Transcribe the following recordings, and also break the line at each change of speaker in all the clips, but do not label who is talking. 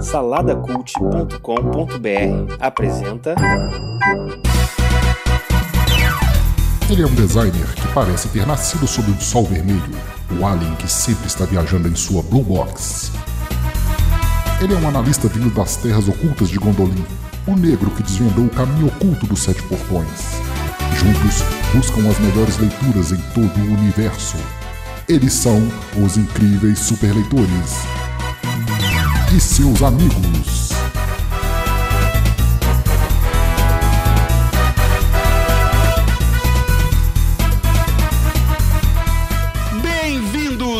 Saladacult.com.br apresenta.
Ele é um designer que parece ter nascido sob um sol vermelho, o alien que sempre está viajando em sua Blue Box. Ele é um analista vindo das terras ocultas de Gondolin, o negro que desvendou o caminho oculto dos Sete Portões. Juntos, buscam as melhores leituras em todo o universo. Eles são os incríveis superleitores. E seus amigos.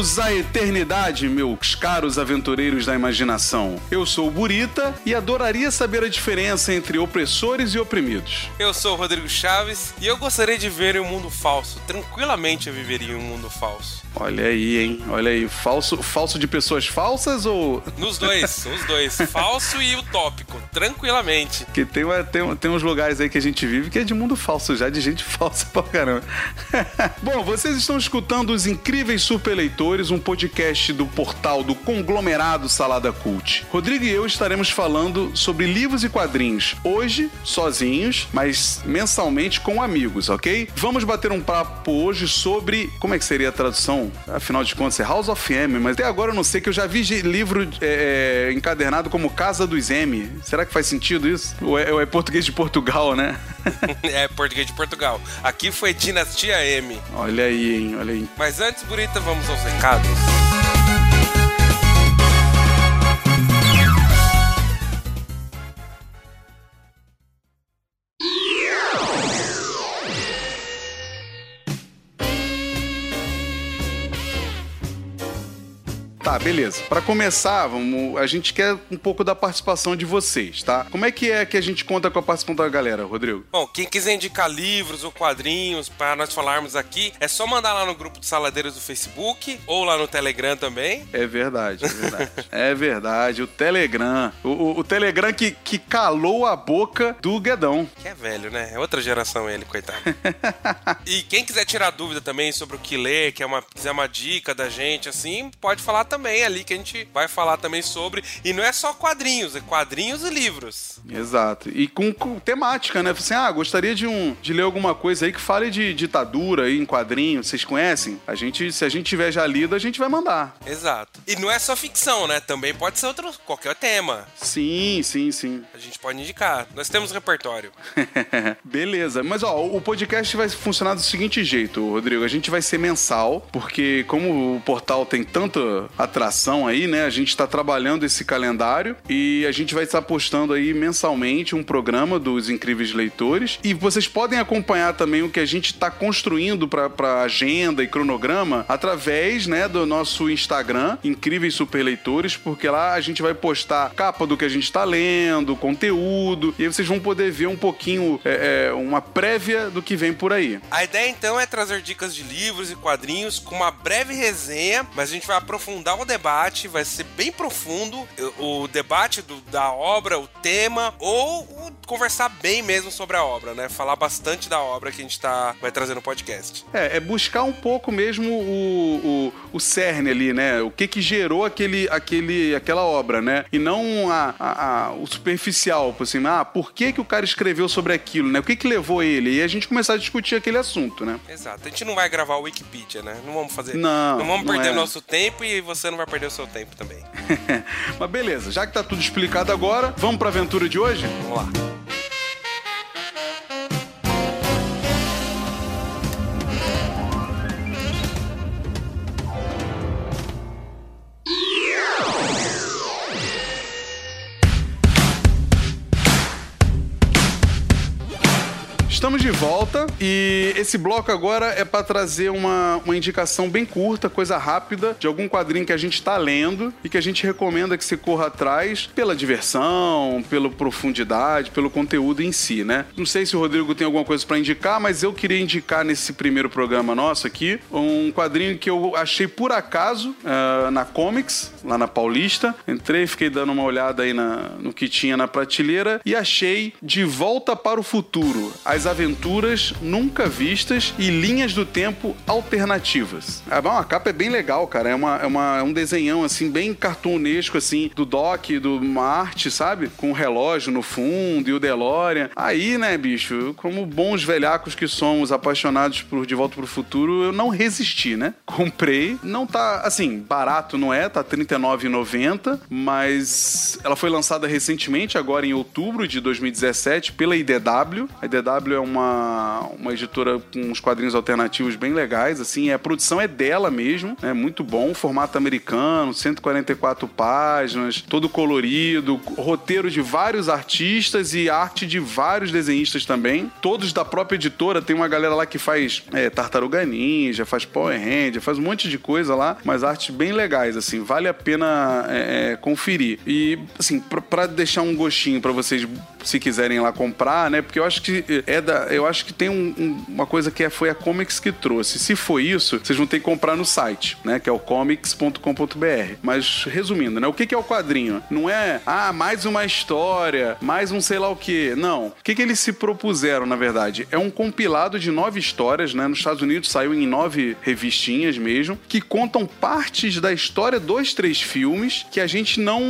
Bem-vindos à eternidade, meus caros aventureiros da imaginação. Eu sou o Burita e adoraria saber a diferença entre opressores e oprimidos.
Eu sou o Rodrigo Chaves e eu gostaria de ver em um mundo falso. Tranquilamente eu viveria em um mundo falso.
Olha aí, hein? Olha aí, falso, falso de pessoas falsas ou
Nos dois, os dois. Falso e utópico. Tranquilamente.
que tem, uma- tem, tem uns lugares aí que a gente vive que é de mundo falso já, de gente falsa pra caramba. Bom, vocês estão escutando os Incríveis Superleitores, um podcast do portal do conglomerado Salada Cult. Rodrigo e eu estaremos falando sobre livros e quadrinhos, hoje sozinhos, mas mensalmente com amigos, ok? Vamos bater um papo hoje sobre, como é que seria a tradução? Afinal de contas, é House of M, mas até agora eu não sei que eu já vi livro é, é, encadernado como Casa dos M. Será que faz sentido isso? Ou é, ou é português de Portugal, né?
É português de Portugal. Aqui foi Dinastia M.
olha aí, hein? Olha aí.
Mas antes, Burita, vamos aos recados.
Tá, beleza. Pra começar, vamos, a gente quer um pouco da participação de vocês, tá? Como é que é que a gente conta com a participação da galera, Rodrigo?
Bom, quem quiser indicar livros ou quadrinhos para nós falarmos aqui, é só mandar lá no grupo de saladeiros do Facebook ou lá no Telegram também.
É verdade, é verdade. é verdade, o Telegram. O, o- o Telegram que, que calou a boca do Guedão.
Que é velho, né? É outra geração ele, coitado. e quem quiser tirar dúvida também sobre o que ler, quer uma, quiser uma dica da gente, assim, pode falar também ali, que a gente vai falar também sobre. E não é só quadrinhos, é quadrinhos e livros.
Exato. E com, com temática, né? Assim, ah, gostaria de, um, de ler alguma coisa aí que fale de ditadura aí em quadrinhos. Vocês conhecem? A gente, se a gente tiver já lido, a gente vai mandar.
Exato. E não é só ficção, né? Também pode ser outro, qualquer tema.
Sim, sim, sim.
A gente pode indicar. Nós temos repertório.
Beleza, mas ó, o podcast vai funcionar do seguinte jeito, Rodrigo. A gente vai ser mensal, porque como o portal tem tanta atração aí, né? A gente tá trabalhando esse calendário e a gente vai estar postando aí mensalmente um programa dos Incríveis Leitores. E vocês podem acompanhar também o que a gente tá construindo pra agenda e cronograma através, né, do nosso Instagram, Incríveis Superleitores, porque lá a gente vai postar capa do que a gente tá lendo, conteúdo, e aí vocês vão poder ver um pouquinho, é, é, uma prévia do que vem por aí.
A ideia então é trazer dicas de livros e quadrinhos com uma breve resenha, mas a gente vai aprofundar o debate, vai ser bem profundo o debate do- da obra, o tema, ou o- conversar bem mesmo sobre a obra, né? Falar bastante da obra que a gente tá, vai trazer no podcast.
É, é buscar um pouco mesmo o, o, o cerne ali, né? O que que gerou aquele, aquele, aquela obra, né? E não a, a- a- o superficial, por assim, ah, por que que o cara escreveu sobre aquilo, né? O que que levou ele? E a gente começar a discutir aquele assunto, né?
Exato. A gente não vai gravar o Wikipedia, né? Não vamos fazer.
Não,
vamos
não
perder
é.
o nosso tempo e você não vai perder o seu tempo também.
Mas beleza, já que tá tudo explicado agora, vamos pra aventura de hoje?
Vamos lá.
Estamos de volta e esse bloco agora é pra trazer uma, uma indicação bem curta, coisa rápida, de algum quadrinho que a gente tá lendo e que a gente recomenda que você corra atrás pela diversão, pela profundidade, pelo conteúdo em si, né? Não sei se o Rodrigo tem alguma coisa pra indicar, mas eu queria indicar nesse primeiro programa nosso aqui um quadrinho que eu achei por acaso ah, na Comics, lá na Paulista. Entrei, fiquei dando uma olhada aí na- no que tinha na prateleira e achei De Volta para o Futuro. As aventuras nunca vistas e linhas do tempo alternativas. Ah, bom, a capa é bem legal, cara. É, uma, é, uma, é um desenhão, assim, bem cartunesco, assim, do Doc, do Marte, sabe? Com o relógio no fundo e o DeLorean. Aí, né, bicho, como bons velhacos que somos, apaixonados por De Volta pro Futuro, eu não resisti, né? Comprei. Não tá, assim, barato não é, tá R$39,90, mas ela foi lançada recentemente, agora em outubro de 2017, pela IDW. A IDW é uma, uma editora com uns quadrinhos alternativos bem legais, assim, a produção é dela mesmo, é muito bom, formato americano, 144 páginas, todo colorido, roteiro de vários artistas e arte de vários desenhistas também, todos da própria editora, tem uma galera lá que faz é, Tartaruga Ninja, faz Power Ranger, faz um monte de coisa lá, mas artes bem legais, assim, vale a pena é, é conferir. E, assim, para deixar um gostinho para vocês se quiserem lá comprar, né? Porque eu acho que é da, eu acho que tem um, um, uma coisa que é, foi a Comics que trouxe. Se for isso, vocês vão ter que comprar no site, né? Que é o comics.com.br. Mas resumindo, né? O que, que é o quadrinho? Não é ah mais uma história, mais um sei lá o que. Não. O que, que eles se propuseram, na verdade? É um compilado de nove histórias, né? Nos Estados Unidos saiu em nove revistinhas mesmo, que contam partes da história dos três filmes que a gente não,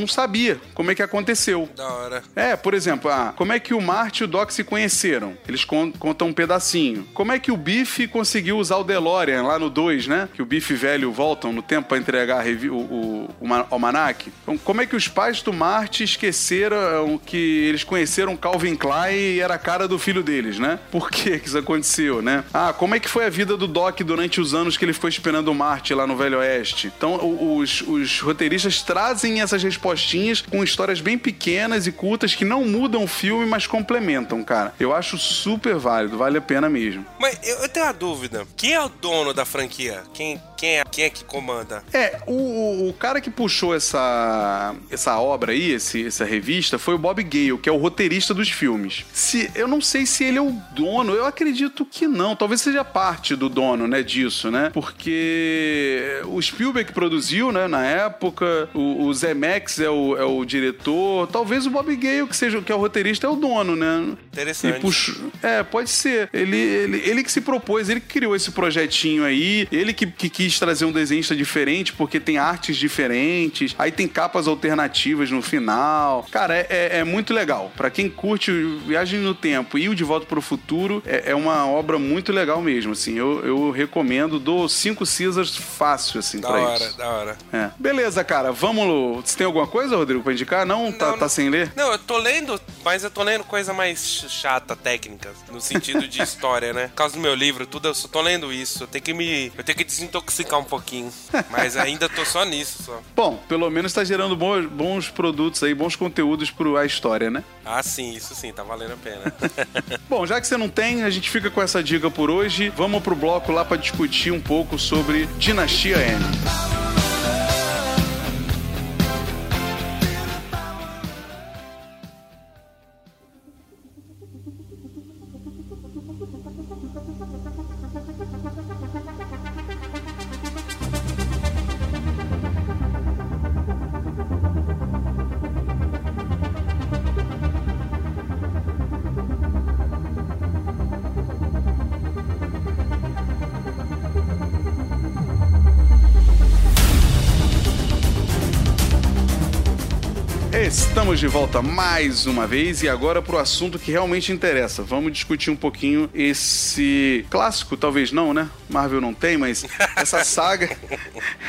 não sabia como é que aconteceu.
Da hora.
É, por exemplo, ah, como é que o Marty e o Doc se conheceram? Eles contam um pedacinho. Como é que o Biff conseguiu usar o DeLorean lá no 2, né? Que o Biff velho voltam no tempo para entregar o, o, o almanac. Então, como é que os pais do Marty esqueceram que eles conheceram Calvin Klein e era a cara do filho deles, né? Por que isso aconteceu, né? Ah, como é que foi a vida do Doc durante os anos que ele foi esperando o Marty lá no Velho Oeste? Então, os, os roteiristas trazem essas respostinhas com histórias bem pequenas e curtas que não mudam o filme, mas complementam, cara. Eu acho super válido, vale a pena mesmo.
Mas eu tenho uma dúvida. Quem é o dono da franquia? Quem, quem, é, quem é que comanda?
É, o, o cara que puxou essa, essa obra aí, esse, essa revista, foi o Bob Gale, que é o roteirista dos filmes. Se, eu não sei se ele é o dono, eu acredito que não. Talvez seja parte do dono, né, disso, né? Porque o Spielberg produziu, né, na época, o, o Zemeckis é o, é o diretor, talvez o Bob Gale, que seja que é o roteirista é o dono, né?
Interessante.
Puxo... É, pode ser. Ele, ele, ele que se propôs, ele que criou esse projetinho aí, ele que, que quis trazer um desenhista diferente, porque tem artes diferentes, aí tem capas alternativas no final. Cara, é, é, é muito legal. Para quem curte Viagem no Tempo e o De Volta para o Futuro, é, é, uma obra muito legal mesmo, assim. Eu, eu recomendo, dou cinco Caesars fácil, assim,
da
pra
hora,
isso.
Da hora,
da hora. É. Beleza, cara, vamos... Você tem alguma coisa, Rodrigo, pra indicar? Não? Tá, não tá, sem ler?
Não, eu tô lendo lendo, mas eu tô lendo coisa mais chata, técnica, no sentido de história, né? Por causa do meu livro, tudo, eu só tô lendo isso. Eu tenho que me. Eu tenho que desintoxicar um pouquinho. Mas ainda tô só nisso, só.
Bom, pelo menos tá gerando bons, bons produtos aí, bons conteúdos pro a história, né?
Ah, sim, isso sim, tá valendo a pena.
Bom, já que você não tem, a gente fica com essa dica por hoje. Vamos pro bloco lá para discutir um pouco sobre Dinastia M. Estamos de volta mais uma vez e agora para o assunto que realmente interessa. Vamos discutir um pouquinho esse clássico, talvez não, né? Marvel não tem, mas essa saga,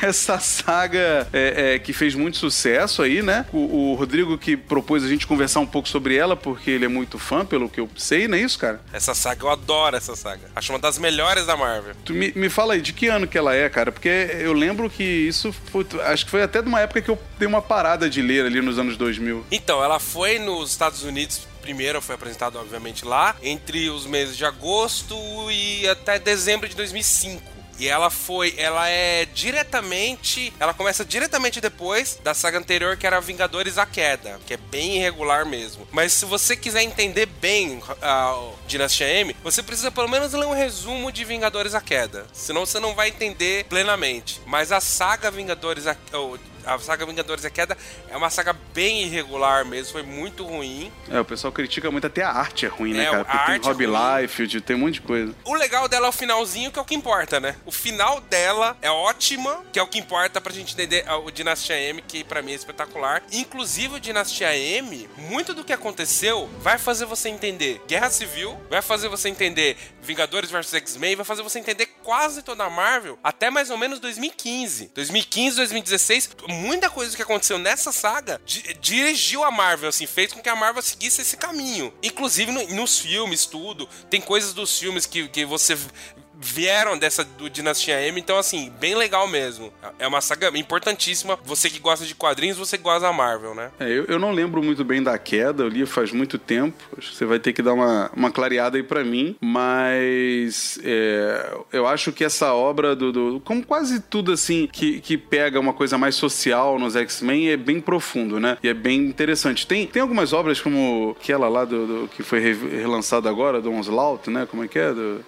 essa saga é, é, que fez muito sucesso aí, né? O, o, Rodrigo que propôs a gente conversar um pouco sobre ela porque ele é muito fã, pelo que eu sei, não é isso, cara?
Essa saga eu adoro essa saga. Acho uma das melhores da Marvel.
Tu me, me fala aí de que ano que ela é, cara? Porque eu lembro que isso foi, acho que foi até de uma época que eu dei uma parada de ler ali nos anos 2000.
Então, ela foi nos Estados Unidos primeiro, foi apresentado obviamente lá, entre os meses de agosto e até dezembro de 2005. E ela foi, ela é diretamente, ela começa diretamente depois da saga anterior que era Vingadores a Queda, que é bem irregular mesmo. Mas se você quiser entender bem a Dinastia M, você precisa pelo menos ler um resumo de Vingadores a Queda, senão você não vai entender plenamente. Mas a saga Vingadores a, a saga Vingadores a Queda é uma saga bem irregular mesmo, foi muito ruim.
É, o pessoal critica muito, até a arte é ruim, né,
É,
cara? Porque tem
é
Rob
ruim.
Liefeld, tem um monte de coisa.
O legal dela é o finalzinho, que é o que importa, né? O final dela é ótima, que é o que importa pra gente entender ah, o Dinastia M, que pra mim é espetacular. Inclusive, o Dinastia M, muito do que aconteceu vai fazer você entender Guerra Civil, vai fazer você entender Vingadores vs X-Men, vai fazer você entender quase toda a Marvel até mais ou menos 2015. 2015, 2016, muita coisa que aconteceu nessa saga di- dirigiu a Marvel, assim, fez com que a Marvel seguisse esse caminho. Inclusive no- nos filmes, tudo. Tem coisas dos filmes que, que você vieram dessa do Dinastia M, então assim, bem legal mesmo. É uma saga importantíssima. Você que gosta de quadrinhos, você gosta da Marvel, né?
É, eu, eu não lembro muito bem da queda, eu li faz muito tempo. Você vai ter que dar uma, uma clareada aí pra mim. Mas é, eu acho que essa obra do. do- como quase tudo assim que, que pega uma coisa mais social nos X-Men é bem profundo, né? E é bem interessante. Tem, tem algumas obras como aquela lá do, do- que foi re- relançada agora, do Onslaught, né? Como é que é? Do-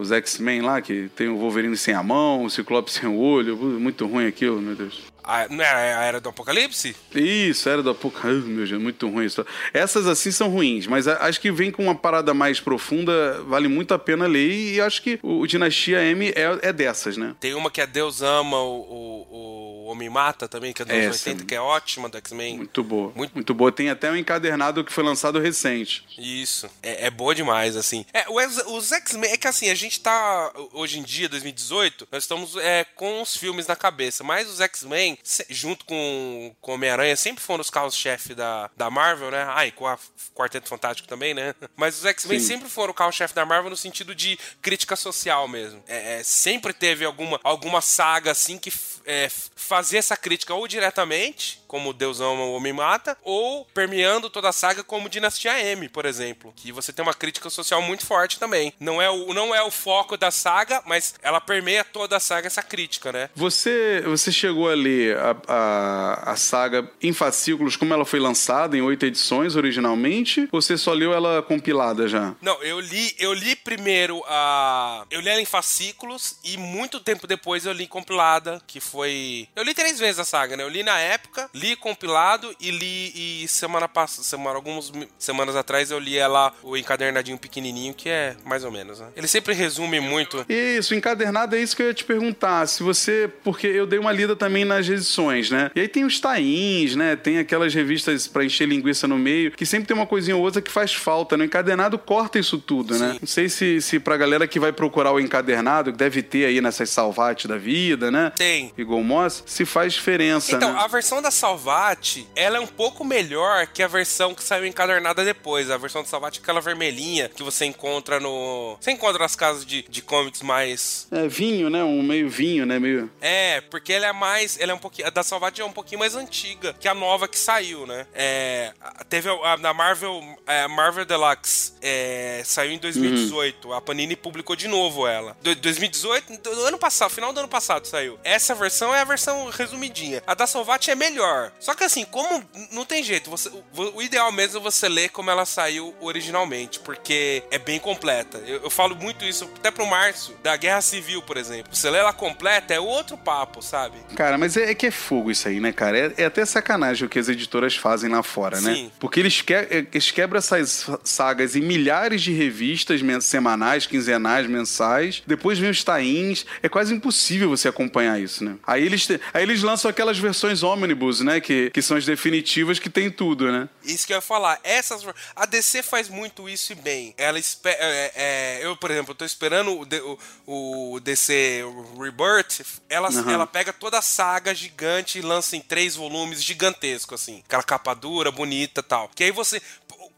os X-Men lá, que tem o Wolverine sem a mão, o Ciclope sem o olho. Muito ruim aquilo, meu Deus.
A, não é a Era do Apocalipse?
Isso, era do Apocalipse. Meu Deus, muito ruim isso. Essas assim são ruins, mas acho que vem com uma parada mais profunda, vale muito a pena ler. E acho que o, o Dinastia M é, é dessas, né?
Tem uma que é Deus Ama, o, o, o Homem Mata também, que é dos anos
Essa.
80, que é ótima do X-Men.
Muito boa.
Muito-
Muito... boa. Tem até um encadernado que foi lançado recente.
Isso. É, é boa demais, assim. É, os X-Men, é que assim, a gente tá, hoje em dia, 2018, nós estamos é, com os filmes na cabeça, mas os X-Men, junto com com Homem-Aranha, sempre foram os carros-chefe da, da Marvel, né? Ah, e com a Quarteto Fantástico também, né? Mas os X-Men sempre foram o carro-chefe da Marvel no sentido de crítica social mesmo. É, é, sempre teve alguma, alguma saga, assim, que é, f- fazia essa crítica ou diretamente, como Deus ama o Homem Mata, ou permeando toda a saga, como Dinastia M, por exemplo. Que você tem uma crítica social muito forte também. Não é o, não é o foco da saga, mas ela permeia toda a saga essa crítica, né?
Você, você chegou a ler a, a, a saga em fascículos como ela foi lançada, em oito edições originalmente? Ou você só leu ela compilada já?
Não, eu li, eu li primeiro a. Eu li ela em fascículos e muito tempo depois eu li compilada, que foi. Eu li três vezes a saga, né? Eu li na época, li compilado e li e semana passada, semana, algumas semanas atrás eu li ela o encadernadinho pequenininho, que é mais ou menos, né? Ele sempre resume muito.
Isso, encadernado é isso que eu ia te perguntar. Se você. Porque eu dei uma lida também nas edições, né? E aí tem os tains, né? Tem aquelas revistas pra encher linguiça no meio, que sempre tem uma coisinha ou outra que faz falta, né? O encadernado corta isso tudo, né?
Sim.
Não sei se, se pra galera que vai procurar o encadernado, que deve ter aí nessas salvate da vida, né?
Tem.
Igual Moss, se faz diferença,
Então,
né?
a versão da Salvati, ela é um pouco melhor que a versão que saiu encadernada depois. A versão da Salvati é aquela vermelhinha que você encontra no. Você encontra nas casas de, de comics mais.
É vinho, né? Um meio vinho, né? Meio.
É, porque ela é mais. Ela é um pouquinho. A da Salvati é um pouquinho mais antiga que a nova que saiu, né? É. a- Teve a, a da Marvel. é, Marvel Deluxe. é, saiu em 2018. A Panini publicou de novo ela. Do, 2018, do ano passado, final do ano passado saiu. Essa versão é a versão resumidinha. A da Salvati é melhor. Só que assim, como não tem jeito, você, o, o ideal mesmo é você ler como ela saiu originalmente, porque é bem completa. Eu, eu falo muito isso até pro Márcio, da Guerra Civil, por exemplo. Você lê ela completa, é outro papo, sabe?
Cara, mas é, é que é fogo isso aí, né, cara? É, é até sacanagem o que as editoras fazem lá fora, né?
Sim.
Porque eles, que, é, eles quebram essas sagas em milhares de revistas semanais, quinzenais, mensais. Depois vem os tains. É quase impossível você acompanhar isso, né? Aí eles, aí eles lançam aquelas versões ônibus, né? Que, que são as definitivas que tem tudo, né?
Isso que eu ia falar. Essas, a DC faz muito isso e bem. Ela espera. é, é, eu, por exemplo, tô esperando o, o, o DC Rebirth. Ela,
Aham.
ela pega toda a saga gigante e lança em três volumes gigantesco, assim. Aquela capa dura, bonita e tal. Que aí você.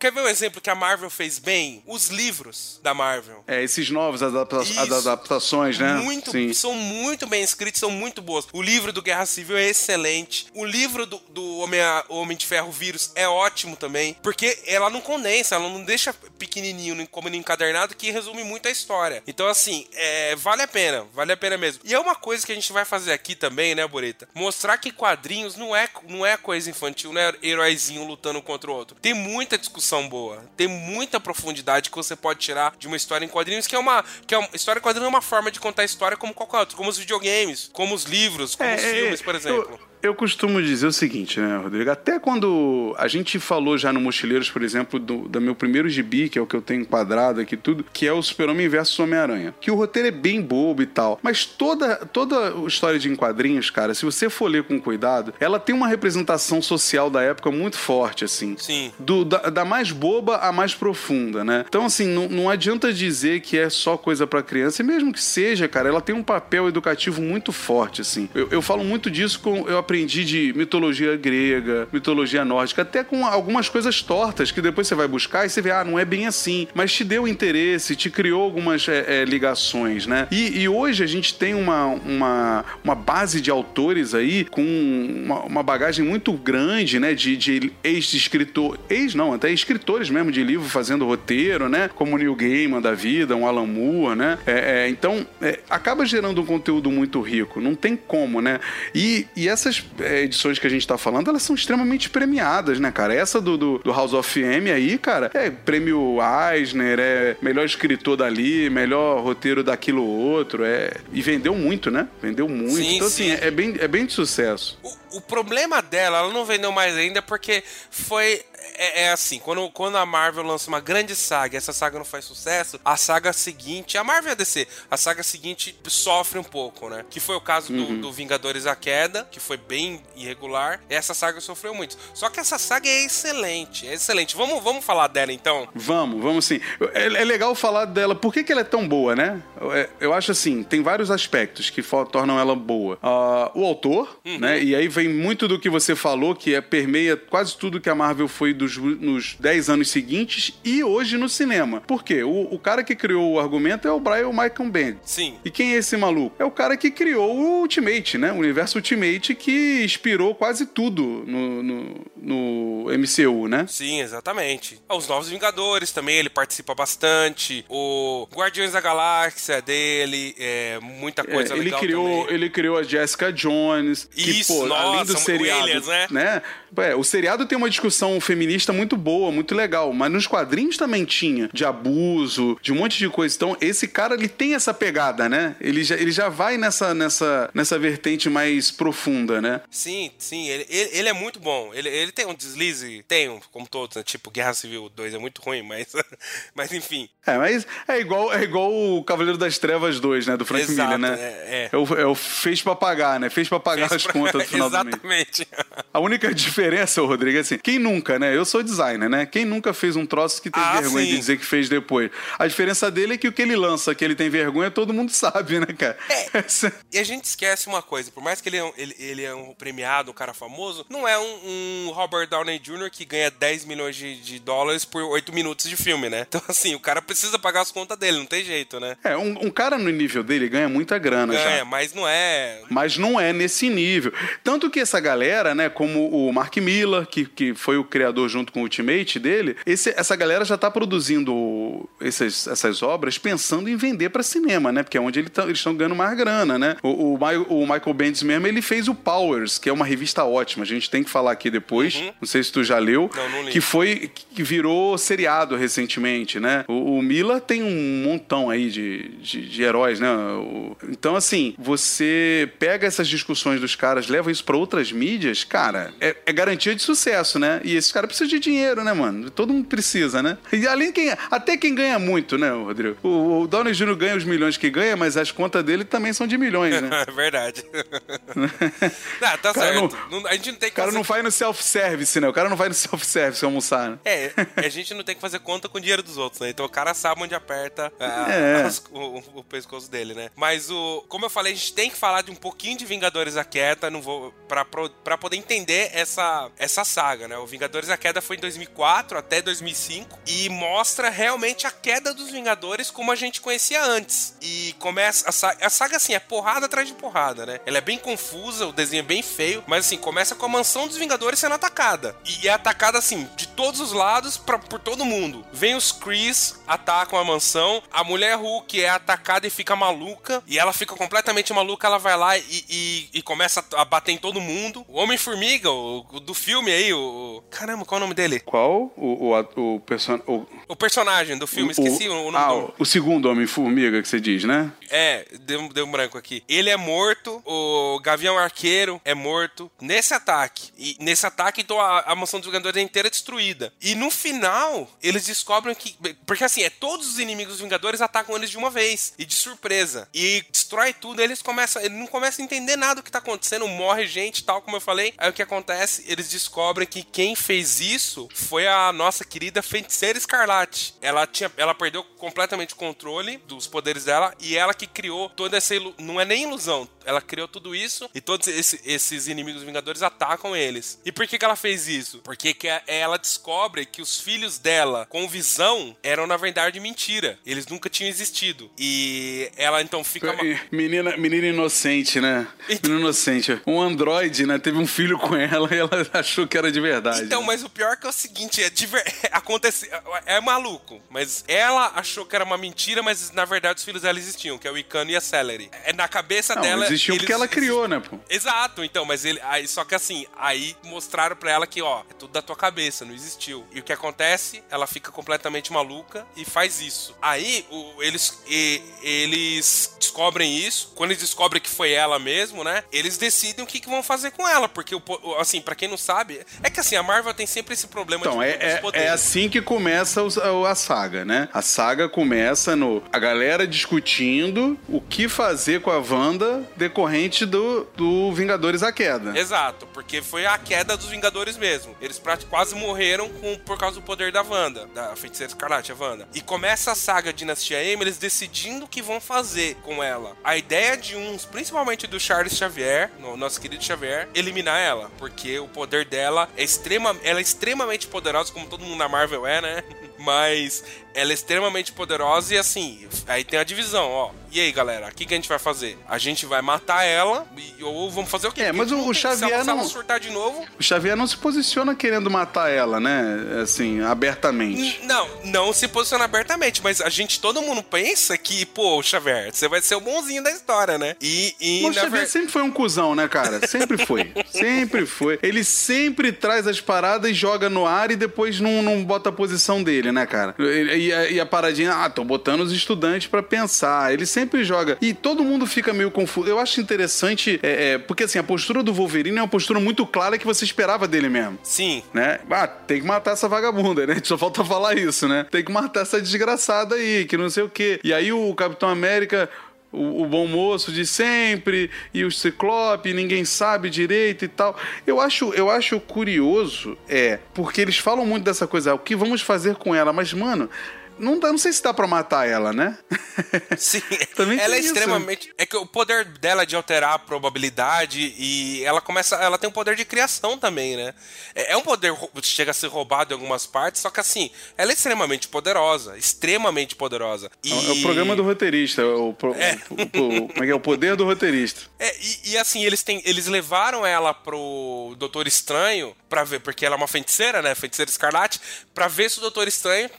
Quer ver um exemplo que a Marvel fez bem? Os livros da Marvel.
É, esses novos adapta-
Isso.
ad- adaptações, né?
Muito,
Sim.
são muito bem escritos, são muito boas. O livro do Guerra Civil é excelente. O livro do, do Homem, Homem de Ferro Vírus é ótimo também, porque ela não condensa, ela não deixa pequenininho como no encadernado, que resume muito a história. Então, assim, é, vale a pena, vale a pena mesmo. E é uma coisa que a gente vai fazer aqui também, né, Boreta? Mostrar que quadrinhos não é, não é coisa infantil, não é heróizinho lutando contra o outro. Tem muita discussão boa, tem muita profundidade que você pode tirar de uma história em quadrinhos, que é uma. Que é uma história em quadrinhos é uma forma de contar história como qualquer outro, como os videogames, como os livros, como os filmes, por exemplo.
Eu, eu costumo dizer o seguinte, né, Rodrigo? Até quando a gente falou já no Mochileiros, por exemplo, do, do meu primeiro gibi, que é o que eu tenho enquadrado aqui tudo, que é o Super-Homem versus Homem-Aranha. Que o roteiro é bem bobo e tal. Mas toda, toda história de quadrinhos, cara, se você for ler com cuidado, ela tem uma representação social da época muito forte, assim.
Sim.
Do, da, da mais boba à mais profunda, né? Então, assim, não, não adianta dizer que é só coisa para criança. E mesmo que seja, cara, ela tem um papel educativo muito forte, assim. Eu, eu falo muito disso com. Eu aprendi de mitologia grega, mitologia nórdica, até com algumas coisas tortas que depois você vai buscar e você vê, ah, não é bem assim. Mas te deu interesse, te criou algumas é, é, ligações, né? E, e, hoje a gente tem uma, uma, uma base de autores aí com uma, uma bagagem muito grande, né? De, de ex-escritor, ex não, até escritores mesmo de livro fazendo roteiro, né? Como o Neil Gaiman da vida, um Alan Moore, né? É, é então, é, acaba gerando um conteúdo muito rico, não tem como, né? E, e essas é, edições que a gente tá falando, elas são extremamente premiadas, né, cara? Essa do, do, do House of M aí, cara, é prêmio Eisner, é melhor escritor dali, melhor roteiro daquilo outro, é... E vendeu muito, né? Vendeu muito.
Sim,
então, assim,
sim.
é bem, é bem de sucesso.
O, o problema dela, ela não vendeu mais ainda porque foi é, é, assim, quando, quando a Marvel lança uma grande saga e essa saga não faz sucesso, a saga seguinte, a Marvel e a DC, a saga seguinte sofre um pouco, né? Que foi o caso do,
Uhum.
do Vingadores A Queda, que foi bem irregular, e essa saga sofreu muito. Só que essa saga é excelente, é excelente. Vamos, vamos falar dela então?
Vamos, vamos sim. É, é legal falar dela. Por que, que ela é tão boa, né? É, eu acho assim, tem vários aspectos que tornam ela boa. Ah, o autor, né? E aí vem muito do que você falou, que é, permeia quase tudo que a Marvel foi dos, nos 10 anos seguintes e hoje no cinema. Por quê? O, o cara que criou o argumento é o Brian Michael Bendis.
Sim.
E quem é esse maluco? É o cara que criou o Ultimate, né? O universo Ultimate que inspirou quase tudo no, no, no MCU, né?
Sim, exatamente. Ah, Os Novos Vingadores também, ele participa bastante. O Guardiões da Galáxia dele, é, muita coisa
É, ele criou,
também.
ele criou a Jessica Jones, que
Isso,
pô, além
nossa,
do
o
seriado,
Alias, né?
É, o seriado tem uma discussão feminista muito boa, muito legal, mas nos quadrinhos também tinha de abuso, de um monte de coisa. Então, esse cara ele tem essa pegada, né? Ele já, ele já vai nessa nessa nessa vertente mais profunda, né?
Sim, sim, ele, ele, ele é muito bom. Ele, ele tem um deslize, tem um, como todos, né? tipo Guerra Civil 2 é muito ruim, mas, mas enfim.
É, mas é igual é igual o Cavaleiro das Trevas 2, né, do Frank
Exato,
Miller, né?
é, é.
É o, é o fez pra pagar, né? Fez pra pagar
Fez
as
pra-
contas no final do mês.
Exatamente.
A única diferença, Rodrigo, é assim, quem nunca, né? Eu sou designer, né? Quem nunca fez um troço que teve
Ah,
vergonha
sim.
de dizer que fez depois? A diferença dele é que o que ele lança, que ele tem vergonha, todo mundo sabe, né, cara? Essa-
E a gente esquece uma coisa, por mais que ele é um, ele, ele é um premiado, um cara famoso, não é um, um Robert Downey Jr. que ganha 10 milhões de, de dólares por 8 minutos de filme, né? Então, assim, o cara precisa pagar as contas dele, não tem jeito, né?
É, um, um cara no nível dele ganha muita grana
Ganha,
já.
mas não é.
Mas não é nesse nível. Tanto que essa galera, né, como o Mark Miller, que, que foi o criador junto com o Ultimate dele, esse- essa galera já tá produzindo essas, essas obras pensando em vender pra cinema, né? Porque é onde ele tá- eles estão ganhando mais grana, né? O, o, o Michael Bendis mesmo, ele fez o Powers, que é uma revista ótima. A gente tem que falar aqui depois. Não sei se tu já leu.
Não, não.
Que foi que virou seriado recentemente, né? O, o Mila tem um montão aí de, de, de heróis, né? O- então, assim, você pega essas discussões dos caras, leva isso pra outras mídias, cara, é, é garantia de sucesso, né? E esses caras precisam de dinheiro, né, mano? Todo mundo precisa, né? E além quem, até quem ganha muito, né, Rodrigo? O, o Downey Jr. ganha os milhões que ganha, mas as contas dele também são de milhões, né?
É verdade. ah, tá certo. Não- a gente não tem
O
que
cara
fazer...
não vai no self-service, né? O cara não vai no self-service almoçar, né?
É, a gente não tem que fazer conta com o dinheiro dos outros, né? Então o cara sabe onde aperta ah,
É.
as- o, o pescoço dele, né? Mas o, como eu falei, a gente tem que falar de um pouquinho de Vingadores a Queda, não vou para poder entender essa essa saga, né? O Vingadores a Queda foi em 2004 até 2005 e mostra realmente a queda dos Vingadores como a gente conhecia antes. E começa a saga, a saga assim, é porrada atrás de porrada, né? Ela é bem confusa, o desenho é bem feio, mas assim, começa com a mansão dos Vingadores sendo atacada. E é atacada assim, de todos os lados, pra, por todo mundo. Vem os Chris, atacam a mansão. A mulher Hulk é atacada e fica maluca. E ela fica completamente maluca. Ela vai lá e, e, e começa a bater em todo mundo. O Homem-Formiga, o, o, do filme aí, o. Caramba, qual é o nome dele?
Qual? O, o, o, person...
o... o personagem do filme, esqueci o, nome
ah,
do...
o segundo Homem-Formiga que você diz, né?
É, deu, deu um branco aqui. Ele é morto, o Gavião Arqueiro é morto nesse ataque. E nesse ataque, então a, a mansão dos Vingadores é inteira destruída. E no final, eles descobrem que. Porque assim, é todos os inimigos dos Vingadores atacam eles de uma vez. E de surpresa. E destrói tudo. Eles começam. Não começa a entender nada do que tá acontecendo. Morre gente tal, como eu falei. Aí o que acontece? Eles descobrem que quem fez isso foi a nossa querida feiticeira Escarlate. Ela tinha. Ela perdeu completamente o controle dos poderes dela. E ela que criou toda essa. Ilu... Não é nem ilusão. Ela criou tudo isso. E todos esse, esses inimigos Vingadores atacam eles. E por que, que ela fez isso? Porque que ela descobre que os filhos dela, com visão, eram na verdade mentira. Eles nunca tinham existido. E ela então fica.
Menina, menina inocente, né? Então... Menina inocente. Um androide, né? Teve um filho com ela e ela achou que era de verdade.
Então,
né?
mas o pior é que é o seguinte: é de ver... acontece. É maluco. Mas ela achou que era uma mentira, mas na verdade os filhos dela existiam, que é o Icano e a Celery. É na cabeça
não,
dela.
Existiam porque ela criou, né, pô?
Exato, então, mas ele. Aí, só que assim, aí mostraram pra ela que, ó, é tudo da tua cabeça, não existiu. E o que acontece? Ela fica completamente maluca e faz isso. Aí o, eles, e, eles descobrem isso. Quando eles descobrem que foi ela mesmo, né? Eles decidem o que, que vão fazer com ela. Porque, assim, para quem não sabe, é que assim, a Marvel tem sempre esse problema
então,
de
é, é, é assim que começa a saga, né? A saga começa no. A galera discutindo o que fazer com a Wanda decorrente do, do Vingadores a Queda.
Exato, porque foi a queda dos Vingadores mesmo. Eles quase morreram com, por causa do poder da Wanda, da feiticeira escarlate, a Wanda. E começa a saga Dinastia M, eles decidindo o que vão fazer com ela. A ideia de uns, principalmente do Charles Xavier, no, nosso querido Xavier, eliminar ela, porque o poder dela é extrema, ela é extremamente poderosa, como todo mundo na Marvel é, né? Mas ela é extremamente poderosa e assim, aí tem a divisão, ó. E aí, galera, o que, que a gente vai fazer? A gente vai matar ela e, ou vamos fazer o quê?
É, mas o, o Xavier
se
não...
ela surtar de novo...
O Xavier não se posiciona querendo matar ela, né? Assim, abertamente.
N não, não se posiciona abertamente, mas a gente, todo mundo pensa que, pô, Xavier, você vai ser o bonzinho da história, né? E, e
o Xavier ver... sempre foi um cuzão, né, cara? Sempre foi. sempre foi. Ele sempre traz as paradas e joga no ar e depois não, não bota a posição dele, né, cara? E, a, e a paradinha, ah, tô botando os estudantes para pensar. Ele sempre joga. E todo mundo fica meio confuso. Eu acho interessante, é, é, porque assim, a postura do Wolverine é uma postura muito clara que você esperava dele mesmo.
Sim.
Né? Ah, tem que matar essa vagabunda, né? Só falta falar isso, né? Tem que matar essa desgraçada aí, que não sei o quê. E aí o Capitão América o, o, bom moço de sempre e o ciclope, ninguém sabe direito e tal. Eu acho, eu acho curioso, é, porque eles falam muito dessa coisa, o que vamos fazer com ela, mas mano, não, não sei se dá pra matar ela, né?
Sim, Também ela é isso. extremamente. É que o poder dela é de alterar a probabilidade e ela começa. Ela tem um poder de criação também, né? É, é um poder que chega a ser roubado em algumas partes, só que assim, ela é extremamente poderosa. Extremamente poderosa.
E... É o programa do roteirista, é o, pro, é. O, o, como é que é? O poder do roteirista.
É, e, e, assim, eles, têm, eles levaram ela pro Doutor Estranho pra ver, porque ela é uma feiticeira, né? Feiticeira escarlate, pra ver se o Doutor Estranho.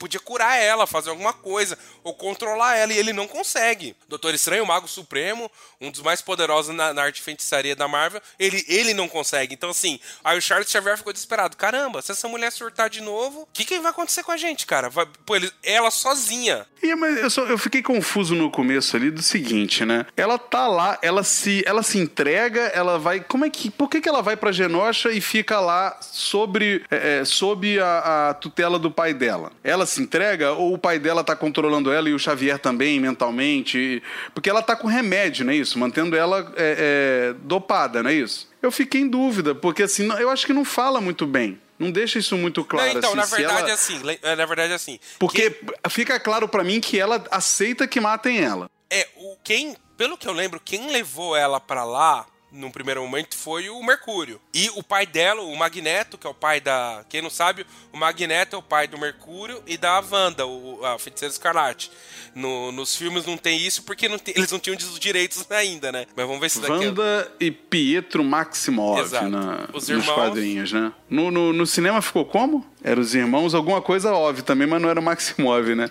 Podia curar ela, fazer alguma coisa, ou controlar ela, e ele não consegue. Doutor Estranho, o Mago Supremo, um dos mais poderosos na, na arte de feitiçaria da Marvel, ele, ele não consegue. Então, assim, aí o Charles Xavier ficou desesperado. Caramba, se essa mulher surtar de novo, o que, que vai acontecer com a gente, cara? Vai, pô, ele, ela sozinha.
E, mas eu, só, eu fiquei confuso no começo ali do seguinte, né? Ela tá lá, ela se, ela se entrega, ela vai. Como é que. Por que, que ela vai pra Genosha e fica lá sobre, é, é sob a, a tutela do pai dela? Ela se entrega ou o pai dela tá controlando ela e o Xavier também mentalmente? Porque ela tá com remédio, não é isso? Mantendo ela é, é, dopada, não é isso? Eu fiquei em dúvida, porque assim, eu acho que não fala muito bem. Não deixa isso muito claro.
Não, então,
assim,
na verdade
ela...
é assim. É, na verdade é assim.
Porque que... fica claro para mim que ela aceita que matem ela.
É, o quem, pelo que eu lembro, quem levou ela para lá num primeiro momento, foi o Mercúrio. E o pai dela, o Magneto, que é o pai da. Quem não sabe, o Magneto é o pai do Mercúrio e da Wanda, o, a Feiticeira Escarlate. No, nos filmes não tem isso porque não tem, eles não tinham os direitos ainda, né? Mas vamos ver se daqui.
Wanda e Pietro Maximoff
Exato.
na,
Os
nos
irmãos-
quadrinhos, né? No, no, no cinema ficou como? Eram os irmãos, alguma coisa óbvia também, mas não era o Maximov, né?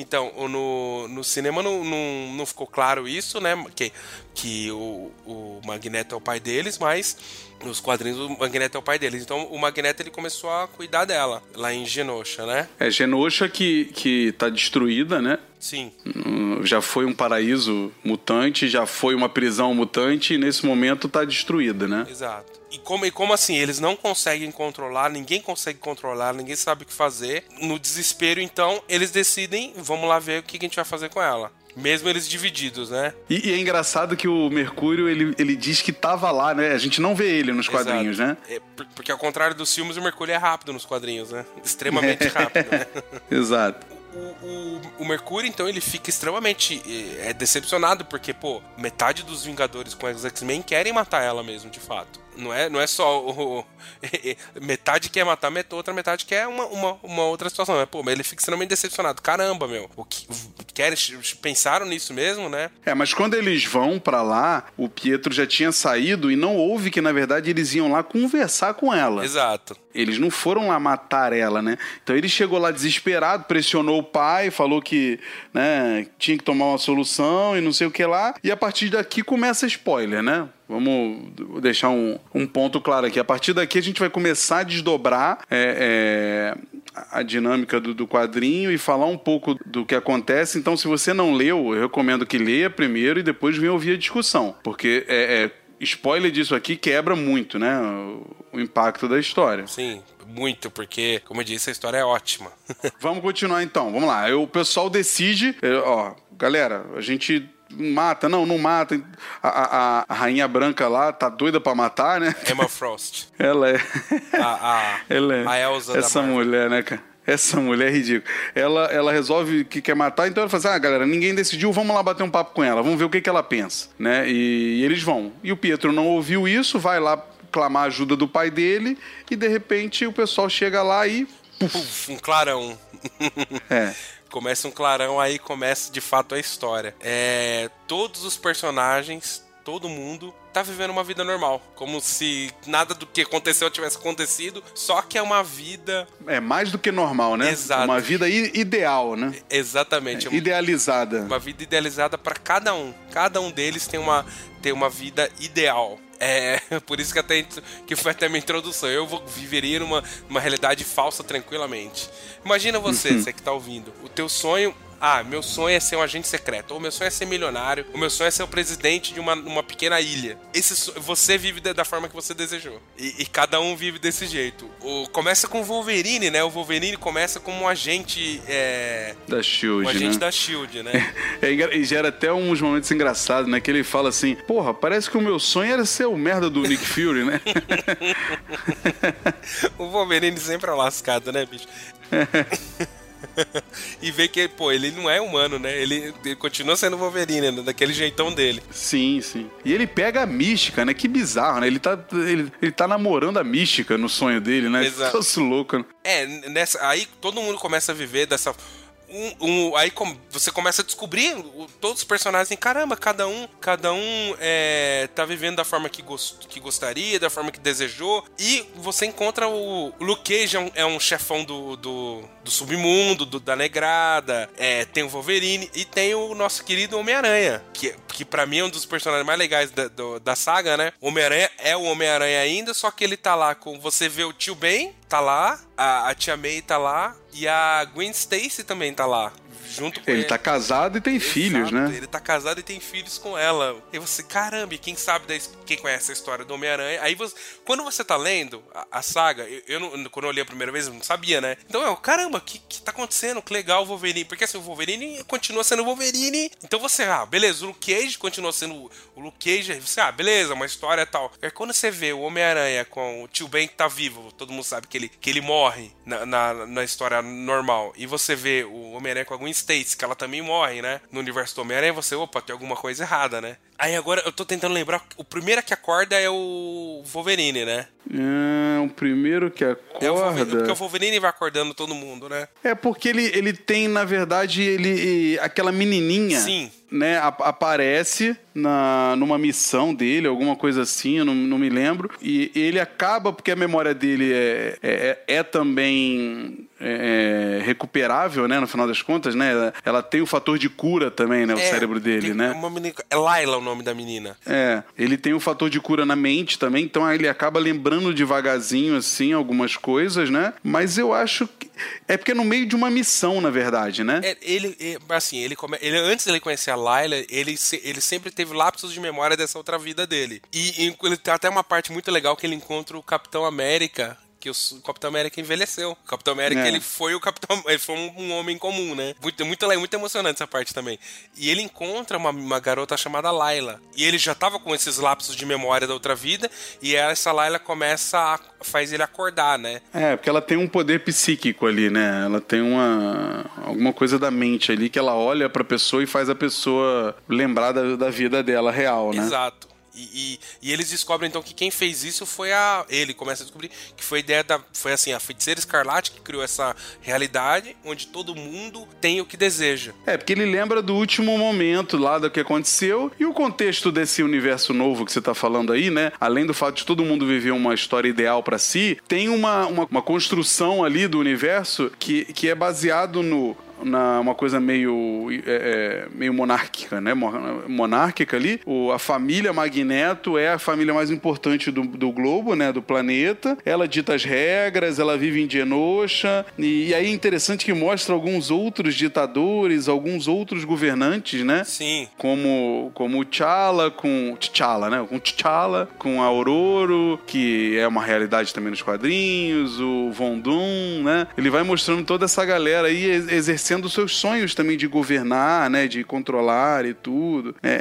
Então, no, no cinema não, não, não ficou claro isso, né? Que, que o, o Magneto é o pai deles, mas nos quadrinhos o Magneto é o pai deles. Então o Magneto ele começou a cuidar dela, lá em Genosha, né?
É Genosha que, que tá destruída, né?
Sim.
Hum, Já foi um paraíso mutante, já foi uma prisão mutante e nesse momento tá destruída, né?
Exato. E como, e como assim? Eles não conseguem controlar, ninguém consegue controlar, ninguém sabe o que fazer. No desespero, então, eles decidem, vamos lá ver o que que a gente vai fazer com ela. Mesmo eles divididos, né?
E, e é engraçado que o Mercúrio, ele, ele diz que tava lá, né? A gente não vê ele nos quadrinhos,
Exato.
né?
É, por- porque ao contrário dos filmes, o Mercúrio é rápido nos quadrinhos, né? Extremamente rápido, né?
Exato.
O, o, o Mercúrio, então, ele fica extremamente é, decepcionado, porque, pô, metade dos Vingadores com os X-Men querem matar ela mesmo, de fato. Não é, não é só o. metade quer matar, outra metade quer uma, uma, uma outra situação. Mas, pô, mas ele fica extremamente decepcionado. Caramba, meu. O que, querem, pensaram nisso mesmo, né?
É, mas quando eles vão pra lá, o Pietro já tinha saído e não houve que, na verdade, eles iam lá conversar com ela.
Exato.
Eles não foram lá matar ela, né? Então ele chegou lá desesperado, pressionou o pai, falou que né, tinha que tomar uma solução e não sei o que lá. E a partir daqui começa spoiler, né? Vamos deixar um, um ponto claro aqui. A partir daqui a gente vai começar a desdobrar é, é, a dinâmica do, do quadrinho e falar um pouco do que acontece. Então, se você não leu, eu recomendo que leia primeiro e depois venha ouvir a discussão. Porque é, é, spoiler disso aqui quebra muito, né? O, o impacto da história.
Sim, muito, porque, como eu disse, a história é ótima.
Vamos continuar então, vamos lá. O pessoal decide, ó, galera, a gente mata, não, não mata. A, a- a rainha branca lá tá doida pra matar, né?
Emma Frost.
Ela é.
A, a,
Ela é.
a Elsa
Essa mulher, né, cara? Essa mulher é ridícula. Ela, ela resolve que quer matar, então ela fala assim: ah, galera, ninguém decidiu, vamos lá bater um papo com ela, vamos ver o que, que ela pensa, né? E, e eles vão. E o Pietro não ouviu isso, vai lá clamar a ajuda do pai dele, e de repente o pessoal chega lá e.
Puf, um clarão.
É.
Começa um clarão, aí começa de fato a história. É, todos os personagens, todo mundo tá vivendo uma vida normal, como se nada do que aconteceu tivesse acontecido, só que é uma vida
É mais do que normal, né?
Exato.
Uma vida ideal, né?
exatamente uma,
Idealizada.
uma vida idealizada para cada um. Cada um deles tem uma tem uma vida ideal. É, por isso que até que foi até minha introdução. Eu vou viveria numa, numa realidade falsa tranquilamente. Imagina você, você que tá ouvindo. O teu sonho ah, meu sonho é ser um agente secreto. Ou meu sonho é ser milionário. O meu sonho é ser o presidente de uma, uma pequena ilha. Esse, você vive da, forma que você desejou. E, e cada um vive desse jeito. O, começa com o Wolverine, né? O Wolverine começa como um agente. É,
Da Shield,
um agente
né?
da Shield, né?
É, e gera até uns momentos engraçados, né? Que ele fala assim: Porra, parece que o meu sonho era ser o merda do Nick Fury, né?
o Wolverine sempre é lascado, né, bicho? e vê que, pô, ele não é humano, né? Ele, ele continua sendo Wolverine, né? daquele jeitão dele.
sim, sim. E ele pega a mística, né? Que bizarro, né? Ele tá, ele, ele tá namorando a mística no sonho dele, né?
Exato.
Troço louco, né?
É, nessa, aí todo mundo começa a viver dessa. Um, um- aí você começa a descobrir todos os personagens. Caramba, cada um, cada um é, tá vivendo da forma que, gos- que gostaria, da forma que desejou. E você encontra o, o Luke Cage, é um, é um chefão do, do, do submundo, do- da negrada. É, tem o Wolverine e tem o nosso querido Homem-Aranha, que, que para mim é um dos personagens mais legais da, do- da saga, né? Homem-Aranha é o Homem-Aranha ainda, só que ele tá lá com. Você vê o tio Ben, tá lá, a, a tia May tá lá, e a Gwen Stacy também tá lá. Junto com
Ele tá casado e tem filhos,
Exato,
né?
Ele tá casado e tem filhos com ela. E você, caramba, quem sabe, da, quem conhece a história do Homem-Aranha. Aí você, quando você tá lendo a, a saga, eu, eu não- quando eu li a primeira vez, eu não sabia, né? Então eu, caramba, o que, que tá acontecendo? Que legal o Wolverine. Porque assim, o Wolverine continua sendo o Wolverine. Então você, ah, beleza, o Luke Cage continua sendo o- o Luke Cage. Aí você, ah, beleza, uma história e tal. Aí quando você vê o Homem-Aranha com o tio Ben que tá vivo, todo mundo sabe que ele, que ele morre na, na, na história normal e você vê o Homem-Aranha com a Gwen Stacy, que ela também morre, né? No universo do Homem-Aranha, você, opa, tem alguma coisa errada, né? Aí agora eu tô tentando lembrar, o primeiro que acorda é o Wolverine, né?
É, o primeiro que acorda.
É o Wolverine, porque o Wolverine vai acordando todo mundo, né?
É porque ele, ele tem, na verdade, ele aquela menininha.
Sim.
Né, aparece na, numa missão dele, alguma coisa assim, eu não, não me lembro. E ele acaba, porque a memória dele é, é, é também é, recuperável, né? No final das contas, né? Ela tem o fator de cura também, né? O
É,
cérebro dele, né?
uma menina- é Layla o nome da menina.
É, ele tem o fator de cura na mente também, então aí ele acaba lembrando devagarzinho, assim, algumas coisas, né? Mas eu acho que. É porque é no meio de uma missão, na verdade, né?
É, ele, é, assim, ele, come, ele antes dele conhecer a Layla, ele, se- ele sempre teve lapsos de memória dessa outra vida dele. E, e ele tem até uma parte muito legal que ele encontra o Capitão América. Que o, Capitão América envelheceu. O Capitão América,
É.
ele foi o Capitão. Ele foi um, homem comum, né? Muito, muito, le- muito emocionante essa parte também. E ele encontra uma, uma garota chamada Layla. E ele já tava com esses lapsos de memória da outra vida. E essa Layla começa a. faz ele acordar, né?
É, porque ela tem um poder psíquico ali, né? Ela tem uma alguma coisa da mente ali que ela olha pra pessoa e faz a pessoa lembrar da, da vida dela real, né?
Exato. E, e- e eles descobrem então que quem fez isso foi a. Ele começa a descobrir que foi a ideia da. Foi assim, a feiticeira escarlate que criou essa realidade onde todo mundo tem o que deseja.
É, porque ele lembra do último momento lá do que aconteceu e o contexto desse universo novo que você tá falando aí, né? Além do fato de todo mundo viver uma história ideal pra si, tem uma, uma, uma construção ali do universo que, que é baseado no na uma coisa meio é, é, meio monárquica, né? Mo- Monárquica ali. O, a família Magneto é a família mais importante do, do globo, né? Do planeta. Ela dita as regras, ela vive em Genosha. E, e aí é interessante que mostra alguns outros ditadores, alguns outros governantes, né?
Sim.
como como o T'Challa com T'Challa, né? Com T'Challa, com a Aurora, que é uma realidade também nos quadrinhos, o Von Doom, né? Ele vai mostrando toda essa galera aí ex- exercendo os seus sonhos também de governar, né? De controlar e tudo. É, é,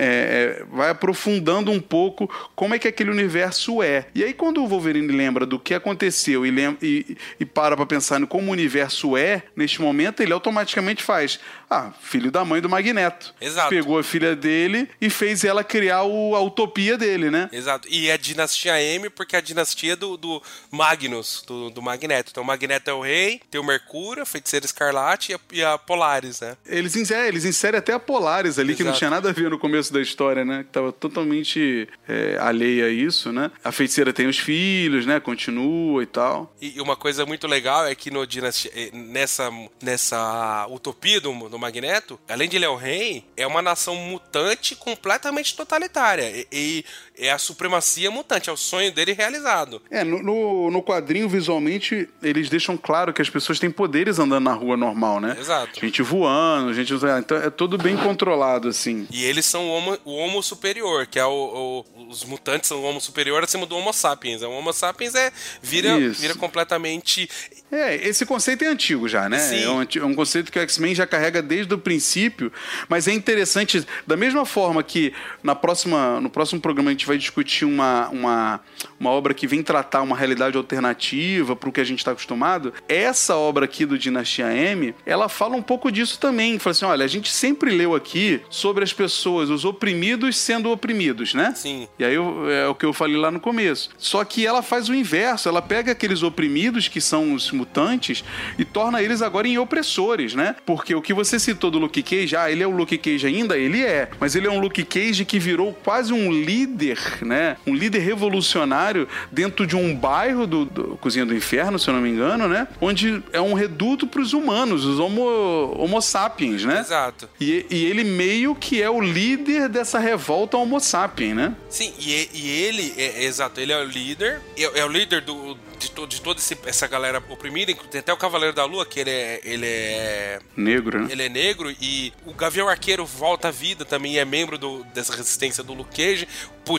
é, vai aprofundando um pouco como é que aquele universo é. E aí quando o Wolverine lembra do que aconteceu e, lem- e, e para pra pensar no como o universo é neste momento, ele automaticamente faz, ah, filho da mãe do Magneto.
Exato.
Pegou a filha dele e fez ela criar o- a utopia dele, né?
Exato. E é a dinastia M, porque é a dinastia do, do Magnus, do, do Magneto. Então o Magneto é o rei, tem o Mercúrio, a feiticeira escarlate e a, e a Polaris, né?
Eles inserem, eles inserem até a Polaris ali, que não
Exato.
tinha nada a ver no começo da história, né? Que tava totalmente é, alheia a isso, né? A feiticeira tem os filhos, né? Continua e tal.
E uma coisa muito legal é que no dinastia, nessa, nessa utopia do, do Magneto, além de ele é o rei, é uma nação mutante completamente totalitária. E, e é a supremacia mutante, é o sonho dele realizado.
É, no, no, no quadrinho, visualmente, eles deixam claro que as pessoas têm poderes andando na rua normal, né?
Exato.
Gente voando, gente. Então é tudo bem controlado, assim.
E eles são o homo, o homo superior, que é o, o- Os mutantes são o homo superior acima do Homo sapiens. O Homo sapiens é, vira,
Isso.
vira completamente.
É, esse conceito é antigo já, né?
Sim.
É um, é um conceito que o X-Men já carrega desde o princípio, mas é interessante, da mesma forma que na próxima, no próximo programa a gente vai discutir uma, uma, uma obra que vem tratar uma realidade alternativa para o que a gente está acostumado, essa obra aqui do Dinastia M, ela fala um pouco disso também. Fala assim, olha, a gente sempre leu aqui sobre as pessoas, os oprimidos sendo oprimidos, né?
Sim.
E aí é o que eu falei lá no começo. Só que ela faz o inverso, ela pega aqueles oprimidos que são os mutantes e torna eles agora em opressores, né? Porque o que você citou do Luke Cage, ah, ele é o Luke Cage ainda? Ele é. Mas ele é um Luke Cage que virou quase um líder, né? Um líder revolucionário dentro de um bairro do, do Cozinha do Inferno, se eu não me engano, né? Onde é um reduto para os humanos, os homo, homo sapiens, né?
Exato.
E, e ele meio que é o líder dessa revolta homo sapiens, né?
Sim, e, e ele, é, é exato, ele é o líder, é, é o líder do, de, to, de toda essa galera oprimida, tem até o Cavaleiro da Lua, que ele é, ele é
Negro, né?
ele é negro e o Gavião Arqueiro volta à vida também é membro do- dessa resistência do Luke Cage.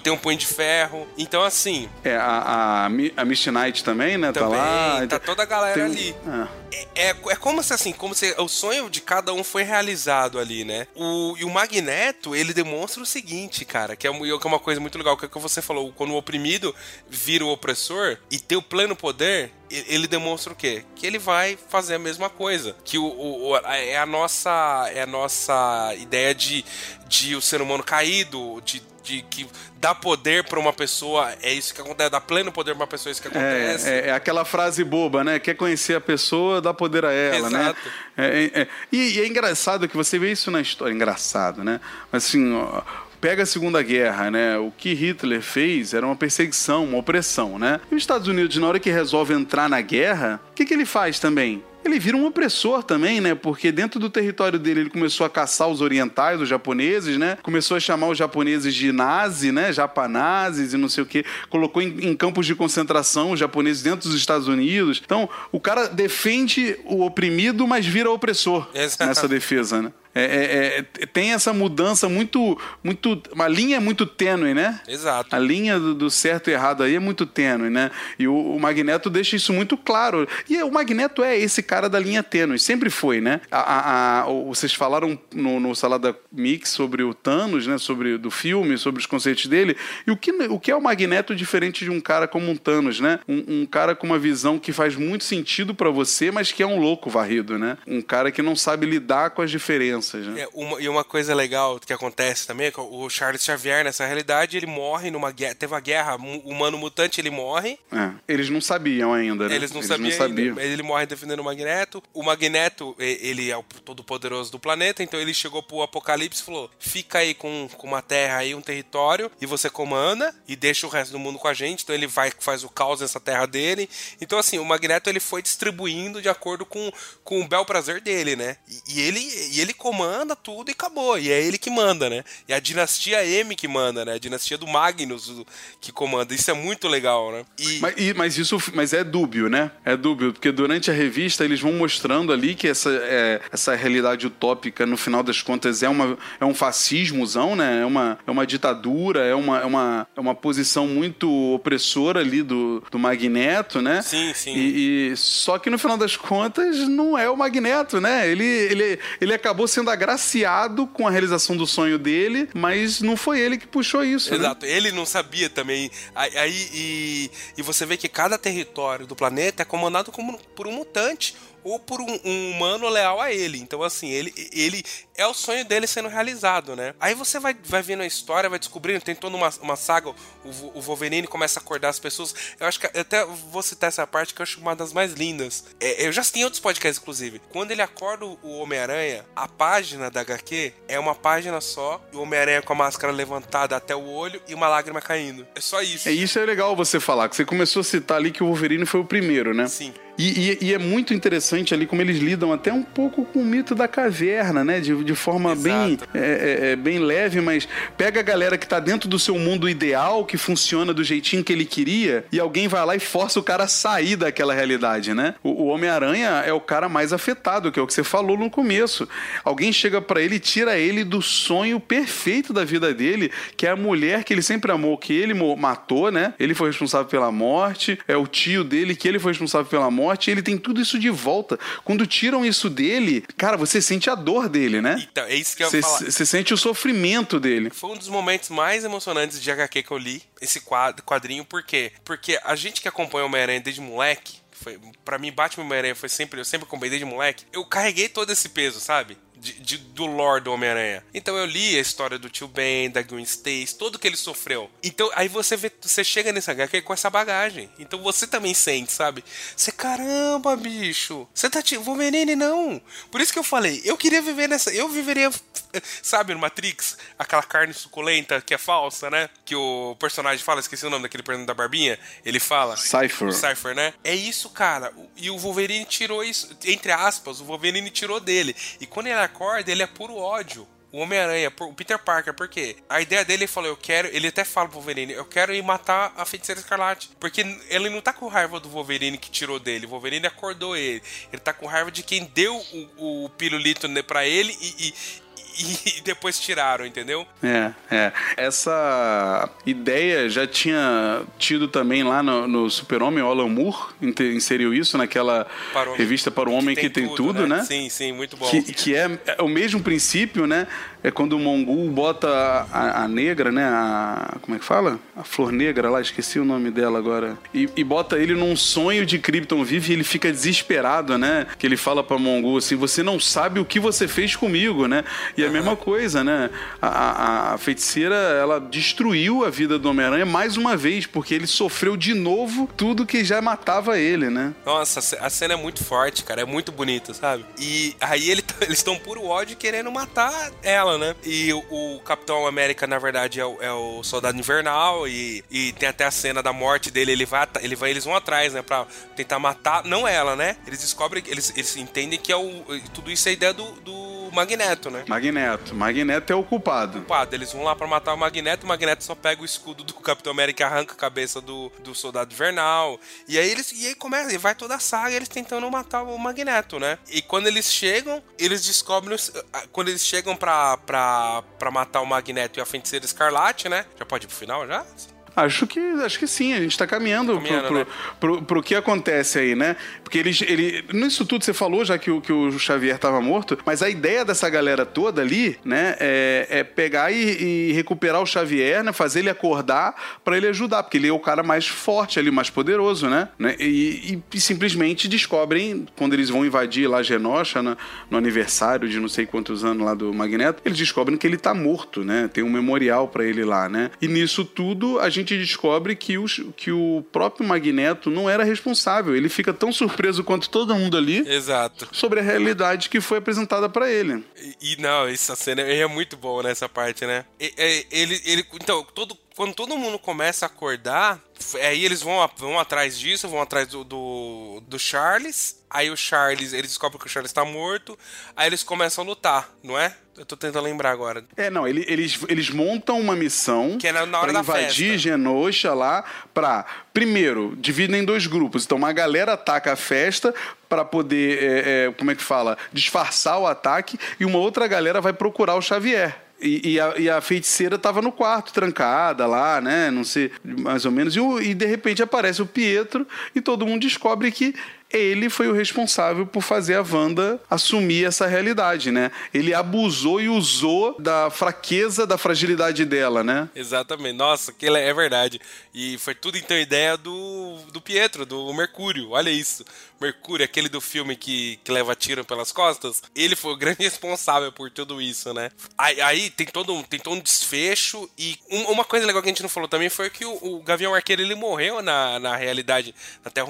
Tem um punho de ferro. Então, assim,
É, a, a, a Misty Knight também, né?
também
tá lá.
tá toda a galera
Tem-
ali.
Ah.
É, é, é como se assim, como se o sonho de cada um foi realizado ali, né? O, e o Magneto, ele demonstra o seguinte, cara, que é, que é uma coisa muito legal, que é o que você falou, quando o oprimido vira o opressor e tem o plano pleno poder, ele demonstra o quê? Que ele vai fazer a mesma coisa. Que o, o, é a nossa é a nossa ideia de, de o ser humano caído, de, de que dá poder para uma pessoa, é isso que acontece, dá pleno poder para uma pessoa, é isso que acontece.
É, é, é, aquela frase boba, né? Quer conhecer a pessoa, dá poder a ela, né? Exato. né? É, é, e, e, é engraçado que você vê isso na história, engraçado, né? Assim, ó, pega a Segunda Guerra, né? O que Hitler fez era uma perseguição, uma opressão, né? E os Estados Unidos, na hora que resolve entrar na guerra, o que, que ele faz também? ele vira um opressor também, né? Porque dentro do território dele ele começou a caçar os orientais, os japoneses, né? Começou a chamar os japoneses de nazi, né? Japanazes e não sei o quê. Colocou em, em, campos de concentração os japoneses dentro dos Estados Unidos. Então, o cara defende o oprimido, mas vira opressor Exato. nessa defesa, né? É, é, é, tem essa mudança muito, muito. Uma linha muito tênue, né?
Exato.
A linha do, do certo e errado aí é muito tênue, né? E o, o, Magneto deixa isso muito claro. E o Magneto é esse cara da linha tênue, sempre foi, né? A, a, a, vocês falaram no, no, Salada Mix sobre o Thanos, né? Sobre do filme, sobre os conceitos dele. E o que, o que é o Magneto diferente de um cara como um Thanos, né? Um, um cara com uma visão que faz muito sentido para você, mas que é um louco varrido, né? Um cara que não sabe lidar com as diferenças né?
É, uma, e uma coisa legal que acontece também é que o Charles Xavier, nessa realidade, ele morre numa guerra. Teve uma guerra, humano mutante, ele morre.
É, eles não sabiam ainda, né?
Eles não, eles sabiam, não sabiam. Ainda. Ele morre defendendo o Magneto. O Magneto, ele é o todo poderoso do planeta, então ele chegou pro Apocalipse e falou: fica aí com, com uma terra aí, um território, e você comanda e deixa o resto do mundo com a gente. Então ele vai faz o caos nessa terra dele. Então, assim, o Magneto ele foi distribuindo de acordo com, com o bel prazer dele, né? E, e ele, e ele comanda tudo e acabou. E é ele que manda, né? E a dinastia M que manda, né? A dinastia do Magnus que comanda. Isso é muito legal, né?
E... Mas, e, mas isso mas é dúbio, né? É dúbio, porque durante a revista eles vão mostrando ali que essa, é, essa realidade utópica, no final das contas, é, uma, é um fascismozão, né? É uma, é uma ditadura, é uma, é, uma, é uma posição muito opressora ali do, do Magneto, né?
Sim, sim.
E, e, só que no final das contas não é o Magneto, né? Ele, ele, ele acabou sendo sendo agraciado com a realização do sonho dele, mas não foi ele que puxou isso.
Né? Exato, né? ele não sabia também. Aí, e, e você vê que cada território do planeta é comandado como, por um mutante ou por um, um, humano leal a ele. Então, assim, ele, ele é o sonho dele sendo realizado, né? Aí você vai, vai vendo a história, vai descobrindo, tem toda uma, uma saga, o, o Wolverine começa a acordar as pessoas. Eu acho que até vou citar essa parte que eu acho uma das mais lindas. É, eu já tenho outros podcasts, inclusive. Quando ele acorda o Homem-Aranha, a página da HQ é uma página só, e o Homem-Aranha com a máscara levantada até o olho e uma lágrima caindo. É só isso.
É isso é legal você falar, que você começou a citar ali que o Wolverine foi o primeiro, né?
Sim.
E, e, e, é muito interessante ali como eles lidam até um pouco com o mito da caverna, né? De, de forma bem, é, é, é, bem leve, mas pega a galera que tá dentro do seu mundo ideal, que funciona do jeitinho que ele queria, e alguém vai lá e força o cara a sair daquela realidade, né? O, o Homem-Aranha é o cara mais afetado, que é o que você falou no começo. Alguém chega para ele e tira ele do sonho perfeito da vida dele, que é a mulher que ele sempre amou, que ele matou, né? Ele foi responsável pela morte, é o tio dele que ele foi responsável pela morte morte, ele tem tudo isso de volta. Quando tiram isso dele, cara, você sente a dor dele, né?
Então, é isso que eu ia falar.
Você sente o sofrimento dele.
Foi um dos momentos mais emocionantes de HQ que eu li, esse quadrinho, por quê? Porque a gente que acompanha o Homem-Aranha desde moleque, foi, pra mim, Batman Homem-Aranha foi sempre, eu sempre acompanhei desde moleque, eu carreguei todo esse peso, sabe? De, de, do lore do Homem-Aranha. Então eu li a história do tio Ben, da Gwen Stacy, tudo que ele sofreu. Então aí você vê, você chega nesse HQ com essa bagagem. Então você também sente, sabe? Você, caramba, bicho, você tá tipo Wolverine não. Por isso que eu falei, eu queria viver nessa, eu viveria, sabe, no Matrix, aquela carne suculenta que é falsa, né? Que o personagem fala, esqueci o nome daquele personagem da barbinha, ele fala.
Cypher.
Cypher, né? É isso, cara. E o Wolverine tirou isso, entre aspas, o Wolverine tirou dele. E quando ele acorda, ele é puro ódio. O Homem-Aranha, o Peter Parker, por quê? A ideia dele, ele falou, eu quero, ele até fala pro Wolverine, eu quero ir matar a Feiticeira Escarlate. Porque ele não tá com raiva do Wolverine que tirou dele, o Wolverine acordou ele. Ele tá com raiva de quem deu o, o pirulito pra ele e, e e depois tiraram, entendeu?
É, é. Essa ideia já tinha tido também lá no, no Super-Homem, o Alan Moore inseriu isso naquela para revista para o Homem que, que tem, tudo, tudo né? né?
Sim, sim, muito bom.
Que, que é, é, o mesmo princípio, né? É quando o Mongul bota a, a, negra, né? A, como é que fala? A flor negra lá, esqueci o nome dela agora. E, e bota ele num sonho de Krypton vive e ele fica desesperado, né? Que ele fala pra Mongul assim: Você não sabe o que você fez comigo, né? E é a mesma coisa, né? A, a, a feiticeira, ela destruiu a vida do Homem-Aranha mais uma vez, porque ele sofreu de novo tudo que já matava ele, né?
Nossa, a cena é muito forte, cara. É muito bonita, sabe? E aí ele, eles estão puro ódio querendo matar ela, né? E o, o Capitão América, na verdade, é o, é o, Soldado Invernal. E, e tem até a cena da morte dele. Ele vai, ele vai, eles vão atrás, né? Pra tentar matar. Não ela, né? Eles descobrem, eles, eles entendem que é o. Tudo isso é ideia do, do Magneto, né?
Magneto. Magneto é o culpado. O
culpado. Eles vão lá para matar o Magneto. O Magneto só pega o escudo do Capitão América e arranca a cabeça do, do Soldado Invernal. E aí eles. E aí começa, e vai toda a saga eles tentando matar o Magneto, né? E quando eles chegam, eles descobrem. Quando eles chegam pra, pra, pra matar o Magneto e a feiticeira Escarlate, né? Já pode ir pro final já?
Acho que, acho que sim, a gente está caminhando, caminhando pro, né? pro, pro, pro, que acontece aí, né? Porque ele, ele. Nisso tudo você falou, já que o, que o Xavier estava morto, mas a ideia dessa galera toda ali, né, é, é pegar e, e, recuperar o Xavier, né? Fazer ele acordar para ele ajudar, porque ele é o cara mais forte ali, mais poderoso, né? né? E, e, e simplesmente descobrem, quando eles vão invadir lá Genosha, no, no aniversário de não sei quantos anos lá do Magneto, eles descobrem que ele tá morto, né? Tem um memorial para ele lá, né? E nisso tudo a gente gente descobre que, os, que o próprio Magneto não era responsável. Ele fica tão surpreso quanto todo mundo ali.
Exato.
Sobre a realidade que foi apresentada para ele.
E, e, não, essa cena é muito boa nessa parte, né? E, ele, ele, então, todo, quando todo mundo começa a acordar, aí eles vão, vão atrás disso, vão atrás do, do, do Charles. Aí o Charles, eles descobrem que o Charles tá morto. Aí eles começam a lutar, não é? Eu tô tentando lembrar agora.
É, não, ele, eles, eles montam uma missão
que é na, na hora
pra invadir Genosha lá pra, primeiro, dividem em dois grupos. Então uma galera ataca a festa para poder, é, é, como é que fala, disfarçar o ataque e uma outra galera vai procurar o Xavier. E, e, a, e, a, feiticeira tava no quarto, trancada lá, né? Não sei, mais ou menos. E, e de repente aparece o Pietro e todo mundo descobre que ele foi o responsável por fazer a Wanda assumir essa realidade, né? Ele abusou e usou da fraqueza, da fragilidade dela, né?
Exatamente. Nossa, que é verdade. E foi tudo então ideia do, do Pietro, do Mercúrio. Olha isso. Mercúrio, aquele do filme que, que leva tiro pelas costas, ele foi o grande responsável por tudo isso, né? Aí, aí tem, todo um, tem todo um desfecho e um, uma coisa legal que a gente não falou também foi que o, o Gavião Arqueiro ele morreu na, na realidade, na Terra,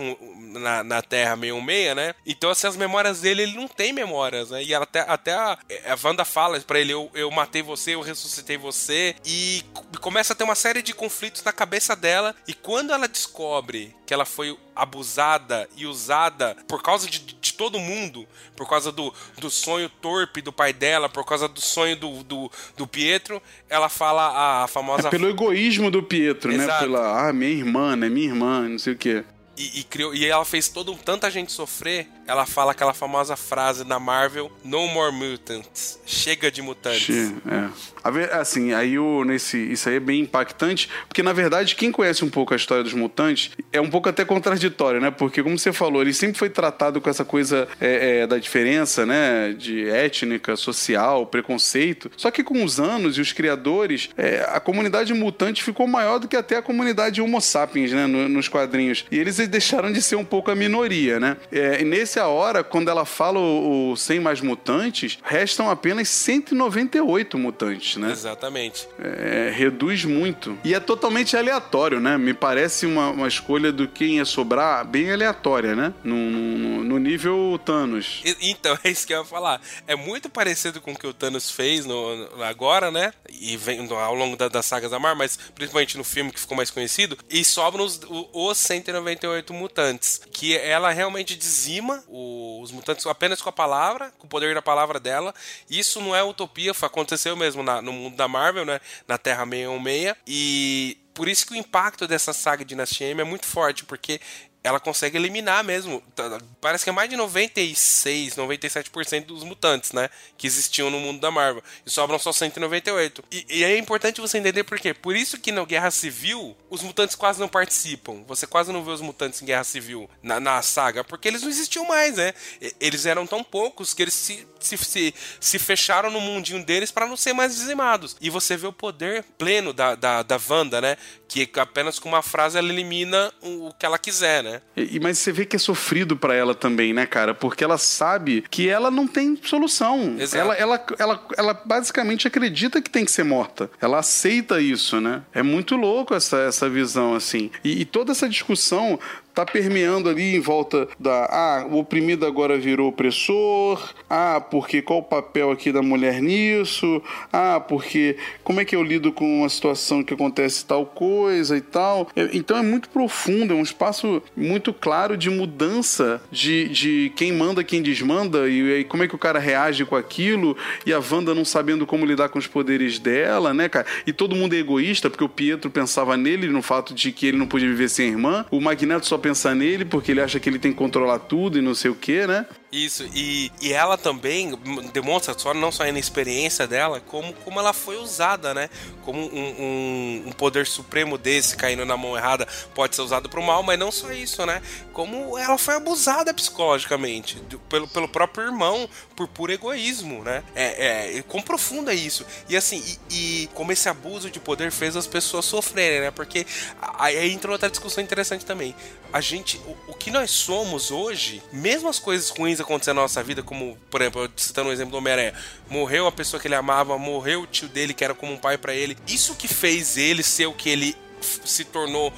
na, na terra 616, né? Então, assim, as memórias dele, ele não tem memórias, né? E até, até a, a Wanda fala para ele, eu, eu matei você, eu ressuscitei você e começa a ter uma série de conflitos na cabeça dela e quando ela descobre que ela foi abusada e usada por causa de, de todo mundo, por causa do, do sonho torpe do pai dela, por causa do sonho do, do, do Pietro, ela fala a famosa.
É pelo egoísmo do Pietro, né? Exato. né? Pela, ah, minha irmã, né? Minha irmã, não sei o quê.
E, e, criou, e ela fez todo, tanta gente sofrer ela fala aquela famosa frase da Marvel: No more mutants. Chega de mutantes.
É. Assim, aí o, nesse, isso aí é bem impactante, porque na verdade, quem conhece um pouco a história dos mutantes é um pouco até contraditório, né? Porque, como você falou, ele sempre foi tratado com essa coisa é, é, da diferença, né? De étnica, social, preconceito. Só que com os anos e os criadores, é, a comunidade mutante ficou maior do que até a comunidade Homo sapiens, né? No, nos quadrinhos. E eles deixaram de ser um pouco a minoria, né? É, e nesse nessa hora, quando ela fala o, o 100 mais mutantes, restam apenas 198 mutantes, né?
Exatamente.
É, reduz muito. E é totalmente aleatório, né? Me parece uma, uma escolha do quem ia sobrar bem aleatória, né? No, no, no nível Thanos.
E, então, é isso que eu ia falar. É muito parecido com o que o Thanos fez no, no agora, né? E vem ao longo da, das sagas da Marvel, mas principalmente no filme que ficou mais conhecido. E sobram os, os 198 mutantes. Que ela realmente dizima os mutantes apenas com a palavra, com o poder da palavra dela. Isso não é utopia, aconteceu mesmo na, no mundo da Marvel, né? Na Terra 616. E por isso que o impacto dessa saga de Dinastia M é muito forte, porque ela consegue eliminar mesmo. Tá, parece que é mais de 96, 97% dos mutantes, né? Que existiam no mundo da Marvel. E sobram só 198. E, e é importante você entender por quê. Por isso que na Guerra Civil, os mutantes quase não participam. Você quase não vê os mutantes em Guerra Civil na, na saga, porque eles não existiam mais, né? Eles eram tão poucos que eles se, se, se, se fecharam no mundinho deles para não ser mais dizimados. E você vê o poder pleno da, da, da Wanda, né? Que apenas com uma frase ela elimina o que ela quiser, né?
E, mas você vê que é sofrido para ela também, né, cara? Porque ela sabe que ela não tem solução. Ela, ela, ela, ela basicamente acredita que tem que ser morta. Ela aceita isso, né? É muito louco essa, essa visão, assim. e, e toda essa discussão tá permeando ali em volta da ah, o oprimido agora virou opressor, ah, porque qual o papel aqui da mulher nisso? Ah, porque como é que eu lido com uma situação que acontece tal coisa e tal? É, então é muito profundo, é um espaço muito claro de mudança de, de quem manda, quem desmanda e, e como é que o cara reage com aquilo e a Wanda não sabendo como lidar com os poderes dela, né, cara? E todo mundo é egoísta porque o Pietro pensava nele no fato de que ele não podia viver sem a irmã, o Magneto só pensar nele porque ele acha que ele tem que controlar tudo e não sei o que, né?
Isso, e, e ela também demonstra só não só a inexperiência dela, como, como ela foi usada, né? Como um, um, um poder supremo desse caindo na mão errada pode ser usado para o mal, mas não só isso, né? Como ela foi abusada psicologicamente do, pelo, pelo próprio irmão por puro egoísmo, né? É, é quão profundo é isso. E assim, e, e, como esse abuso de poder fez as pessoas sofrerem, né? Porque aí entra outra discussão interessante também. A gente, o, o que nós somos hoje, mesmo as coisas ruins acontecendo na nossa vida, como, por exemplo, citando o um exemplo do Homem-Aranha, morreu a pessoa que ele amava, morreu o tio dele que era como um pai para ele. Isso que fez ele ser o que ele se tornou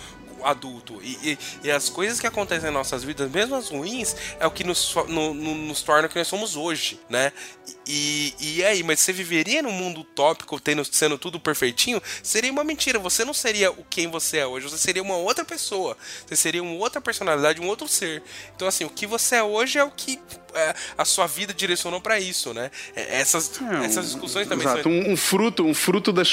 adulto. E, e, e, as coisas que acontecem em nossas vidas, mesmo as ruins, é o que nos, no, no, nos torna o que nós somos hoje, né? E, e aí, mas você viveria num mundo utópico, tendo, sendo tudo perfeitinho? Seria uma mentira. Você não seria o quem você é hoje, você seria uma outra pessoa. Você seria uma outra personalidade, um outro ser. Então, assim, o que você é hoje é o que é, a sua vida direcionou para isso, né? É, essas, é, essas discussões também
exato, são... um, um, fruto, um fruto das,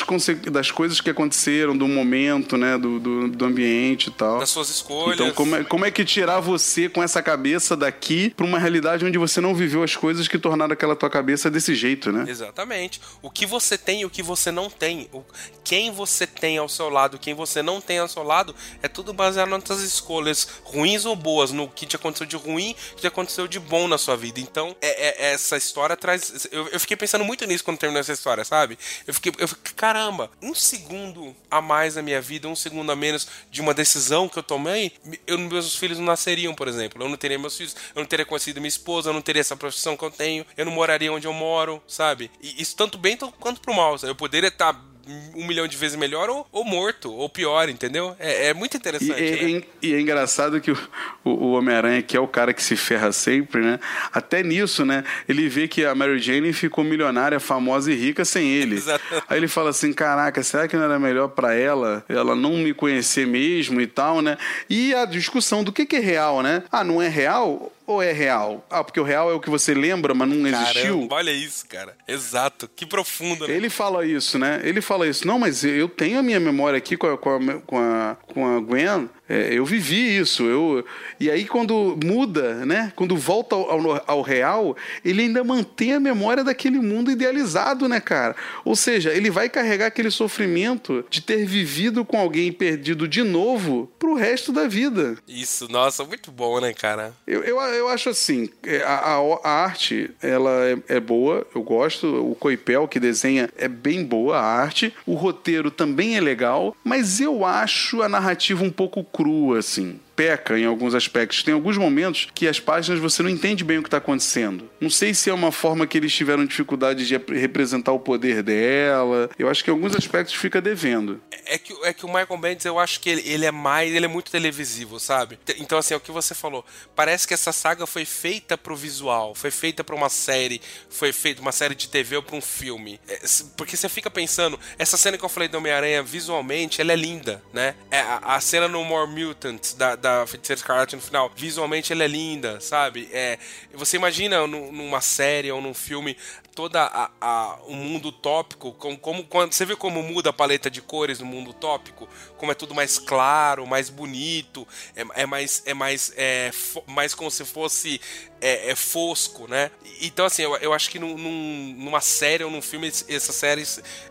das coisas que aconteceram, do momento, né? Do, do, do, ambiente e tal.
Das suas escolhas.
Então, como é, como é que tirar você com essa cabeça daqui para uma realidade onde você não viveu as coisas que tornaram aquela tua cabeça desse jeito, né?
Exatamente. O que você tem e o que você não tem. O, quem você tem ao seu lado, quem você não tem ao seu lado, é tudo baseado nas suas escolhas, ruins ou boas, no que te aconteceu de ruim, que te aconteceu de bom na sua vida. Então, é, é, essa história traz. Eu, eu, fiquei pensando muito nisso quando terminou essa história, sabe? Eu fiquei, eu fiquei, caramba, um segundo a mais na minha vida, um segundo a menos de uma decisão que eu tomei, eu, meus filhos não nasceriam, por exemplo. Eu não teria meus filhos, eu não teria conhecido minha esposa, eu não teria essa profissão que eu tenho, eu não moraria onde eu moro, sabe? E isso tanto bem quanto pro mal. Sabe? Eu poderia estar um milhão de vezes melhor ou, ou morto, ou pior, entendeu? É, é muito interessante.
E,
né?
é, e é engraçado que o, o Homem-Aranha, que é o cara que se ferra sempre, né? Até nisso, né? Ele vê que a Mary Jane ficou milionária, famosa e rica sem ele. Exatamente. Aí ele fala assim: caraca, será que não era melhor para ela, ela não me conhecer mesmo e tal, né? E a discussão do que, que é real, né? Ah, não é real? Ou é real? Ah, porque o real é o que você lembra, mas não Caramba, existiu?
Olha isso, cara. Exato. Que profundo. Né?
Ele fala isso, né? Ele fala isso. Não, mas eu tenho a minha memória aqui com a, com a, com a, com a Gwen é, eu vivi isso. Eu, e aí, quando muda, né? Quando volta ao, ao, real, ele ainda mantém a memória daquele mundo idealizado, né, cara? Ou seja, ele vai carregar aquele sofrimento de ter vivido com alguém perdido de novo pro resto da vida.
Isso, nossa, muito bom, né, cara?
Eu, eu, eu acho assim, é, a, a, a arte, ela é, é, boa, eu gosto. O Coipel, que desenha, é bem boa a arte. O roteiro também é legal, mas eu acho a narrativa um pouco crua, assim peca em alguns aspectos. Tem alguns momentos que as páginas você não entende bem o que está acontecendo. Não sei se é uma forma que eles tiveram dificuldade de representar o poder dela. Eu acho que em alguns aspectos fica devendo.
É que, é que o Michael Bendis, eu acho que ele, ele é mais, ele é muito televisivo, sabe? Então, assim, é o que você falou. Parece que essa saga foi feita pro visual, foi feita pra uma série, foi feita uma série de TV ou pra um filme. É, porque você fica pensando, essa cena que eu falei do Homem-Aranha, visualmente, ela é linda, né? É, a, a cena no More Mutants, da, da da Feiticeira Escarlate no final, visualmente ela é linda, sabe? É, você imagina numa série ou num filme toda a, a, o mundo utópico, como, como quando você vê como muda a paleta de cores no mundo utópico, como é tudo mais claro, mais bonito, é, é mais é mais é, mais como se fosse é, é, fosco, né? Então assim, eu, eu acho que num, numa série ou num filme essa série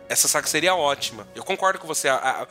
essa saga seria ótima. Eu concordo com você. A, a,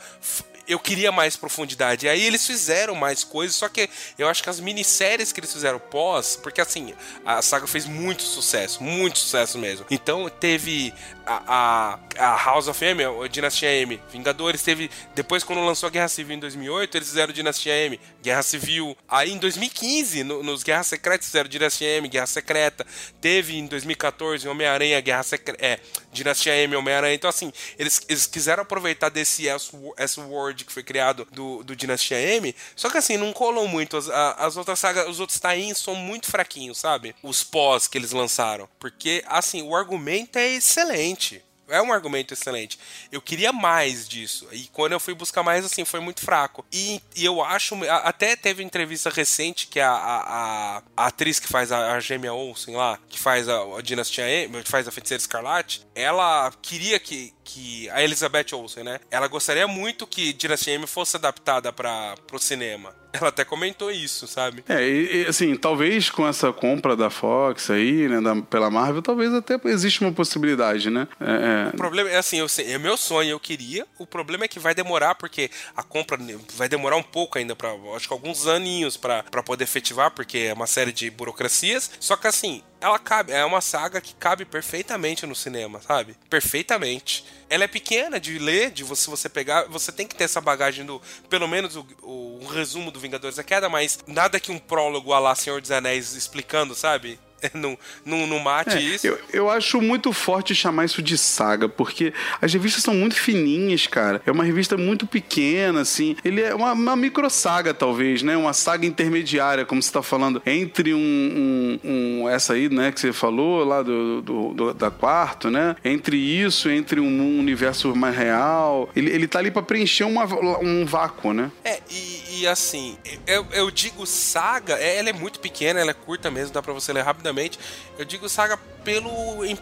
eu queria mais profundidade. E aí eles fizeram mais coisas, só que eu acho que as minisséries que eles fizeram pós, porque assim, a saga fez muito sucesso, muito sucesso mesmo. Então teve a, a, House of M, a Dinastia M, Vingadores, teve. Depois, quando lançou a Guerra Civil em 2008, eles fizeram Dinastia M, Guerra Civil. Aí em 2015, no, nos Guerras Secretas, fizeram Dinastia M, Guerra Secreta. Teve em 2014 Homem-Aranha, Guerra Secreta. É, Dinastia M, Homem-Aranha. Então, assim, eles, eles quiseram aproveitar desse S-Word que foi criado do, do Dinastia M, só que assim, não colou muito. As, as outras sagas, os outros tains são muito fraquinhos, sabe? Os pós que eles lançaram. Porque, assim, o argumento é excelente. É um argumento excelente. Eu queria mais disso. E quando eu fui buscar mais, assim, foi muito fraco. E, e eu acho. Até teve entrevista recente que a, a, a atriz que faz a, a Gêmea Olsen lá, que faz a, a Dinastia M, que faz a Feiticeira Escarlate, ela queria que, que. A Elizabeth Olsen, né? Ela gostaria muito que Dinastia M fosse adaptada para o cinema. Ela até comentou isso, sabe?
É, e, assim, talvez com essa compra da Fox aí, né, da, pela Marvel, talvez até existe uma possibilidade, né?
É, é... O problema é assim, eu sei, é meu sonho, eu queria. O problema é que vai demorar, porque a compra vai demorar um pouco ainda, para acho que alguns aninhos para poder efetivar, porque é uma série de burocracias. Só que assim, ela cabe, é uma saga que cabe perfeitamente no cinema, sabe? Perfeitamente. Ela é pequena de ler, de você, você pegar, você tem que ter essa bagagem do, pelo menos o, o, o resumo do Vingadores da Queda, mas nada que um prólogo a lá Senhor dos Anéis explicando, sabe? não, não, não mate
é,
isso.
Eu, eu acho muito forte chamar isso de saga, porque as revistas são muito fininhas, cara. É uma revista muito pequena, assim. Ele é uma, uma micro saga, talvez, né? Uma saga intermediária, como você tá falando, entre um, um, um essa aí, né, que você falou, lá do, do, do, da quarto, né? Entre isso, entre um universo mais real. Ele, ele tá ali pra preencher uma, um vácuo, né?
É, e, e assim, eu, eu digo saga, é, ela é muito pequena, ela é curta mesmo, dá pra você ler rapidamente rapidamente. Eu digo saga pelo,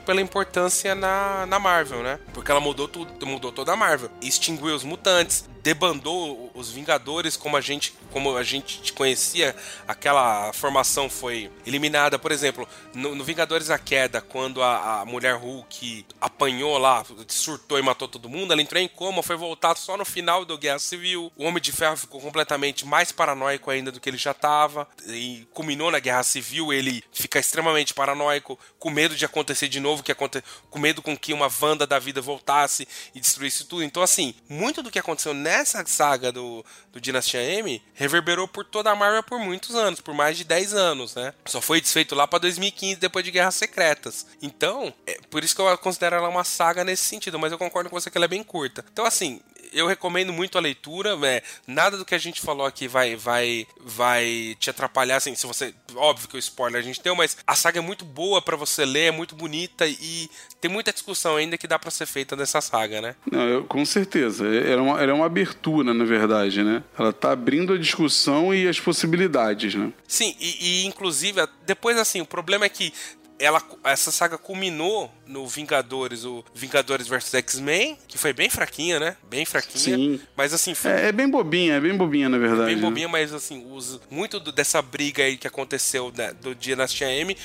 pela importância na, na Marvel, né? Porque ela mudou tudo, mudou toda a Marvel. Extinguiu os mutantes, debandou os Vingadores como a gente como a gente conhecia, aquela formação foi eliminada. Por exemplo, no, no Vingadores a Queda, quando a, a, mulher Hulk apanhou lá, surtou e matou todo mundo, ela entrou em coma, foi voltar só no final do Guerra Civil. O Homem de Ferro ficou completamente mais paranoico ainda do que ele já estava e culminou na Guerra Civil, ele fica extremamente paranoico, com medo de acontecer de novo, que aconte... com medo com que uma Wanda da vida voltasse e destruísse tudo. Então, assim, muito do que aconteceu nessa saga do, do Dinastia M reverberou por toda a Marvel por muitos anos, por mais de 10 anos, né? Só foi desfeito lá para 2015, depois de Guerras Secretas. Então, é por isso que eu considero ela uma saga nesse sentido, mas eu concordo com você que ela é bem curta. Então, assim, eu recomendo muito a leitura. É, nada do que a gente falou aqui vai, vai, vai te atrapalhar. Assim, se você. Óbvio que o spoiler a gente deu, mas a saga é muito boa para você ler, é muito bonita e tem muita discussão ainda que dá para ser feita nessa saga, né?
Não, eu, com certeza. Ela é, uma, ela é uma abertura, na verdade, né? Ela tá abrindo a discussão e as possibilidades, né?
Sim, e, e inclusive, depois assim, o problema é que ela, essa saga culminou no Vingadores, o Vingadores vs X-Men, que foi bem fraquinha, né? Bem fraquinha. Sim. Mas assim. Foi...
É, é, bem bobinha, é bem bobinha, na verdade. É
bem bobinha, né? mas assim, os, muito do, dessa briga aí que aconteceu né, do Dinastia M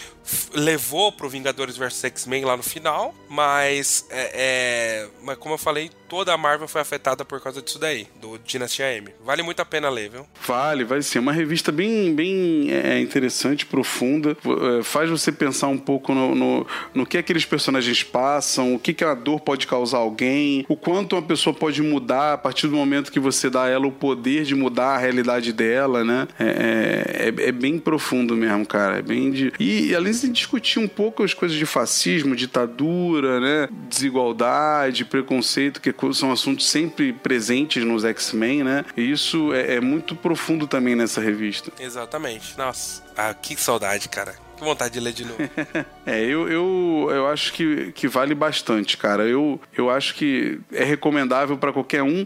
levou pro Vingadores vs X-Men lá no final. Mas, é, é, mas como eu falei, toda a Marvel foi afetada por causa disso daí, do Dinastia M. Vale muito a pena ler, viu?
Vale, vai ser uma revista bem, bem é, interessante, profunda. É, faz você pensar um pouco no, no, no que aqueles personagens passam, o que, que a dor pode causar a alguém, o quanto uma pessoa pode mudar a partir do momento que você dá a ela o poder de mudar a realidade dela, né? É, é, é bem profundo mesmo, cara. É bem de... E além de discutir um pouco as coisas de fascismo, ditadura, né? Desigualdade, preconceito, que são assuntos sempre presentes nos X-Men, né? E isso é, é, muito profundo também nessa revista.
Exatamente. Nossa, ah, que saudade, cara. Que vontade de ler de novo.
é, eu, eu, eu acho que, que vale bastante, cara. Eu, eu acho que é recomendável para qualquer um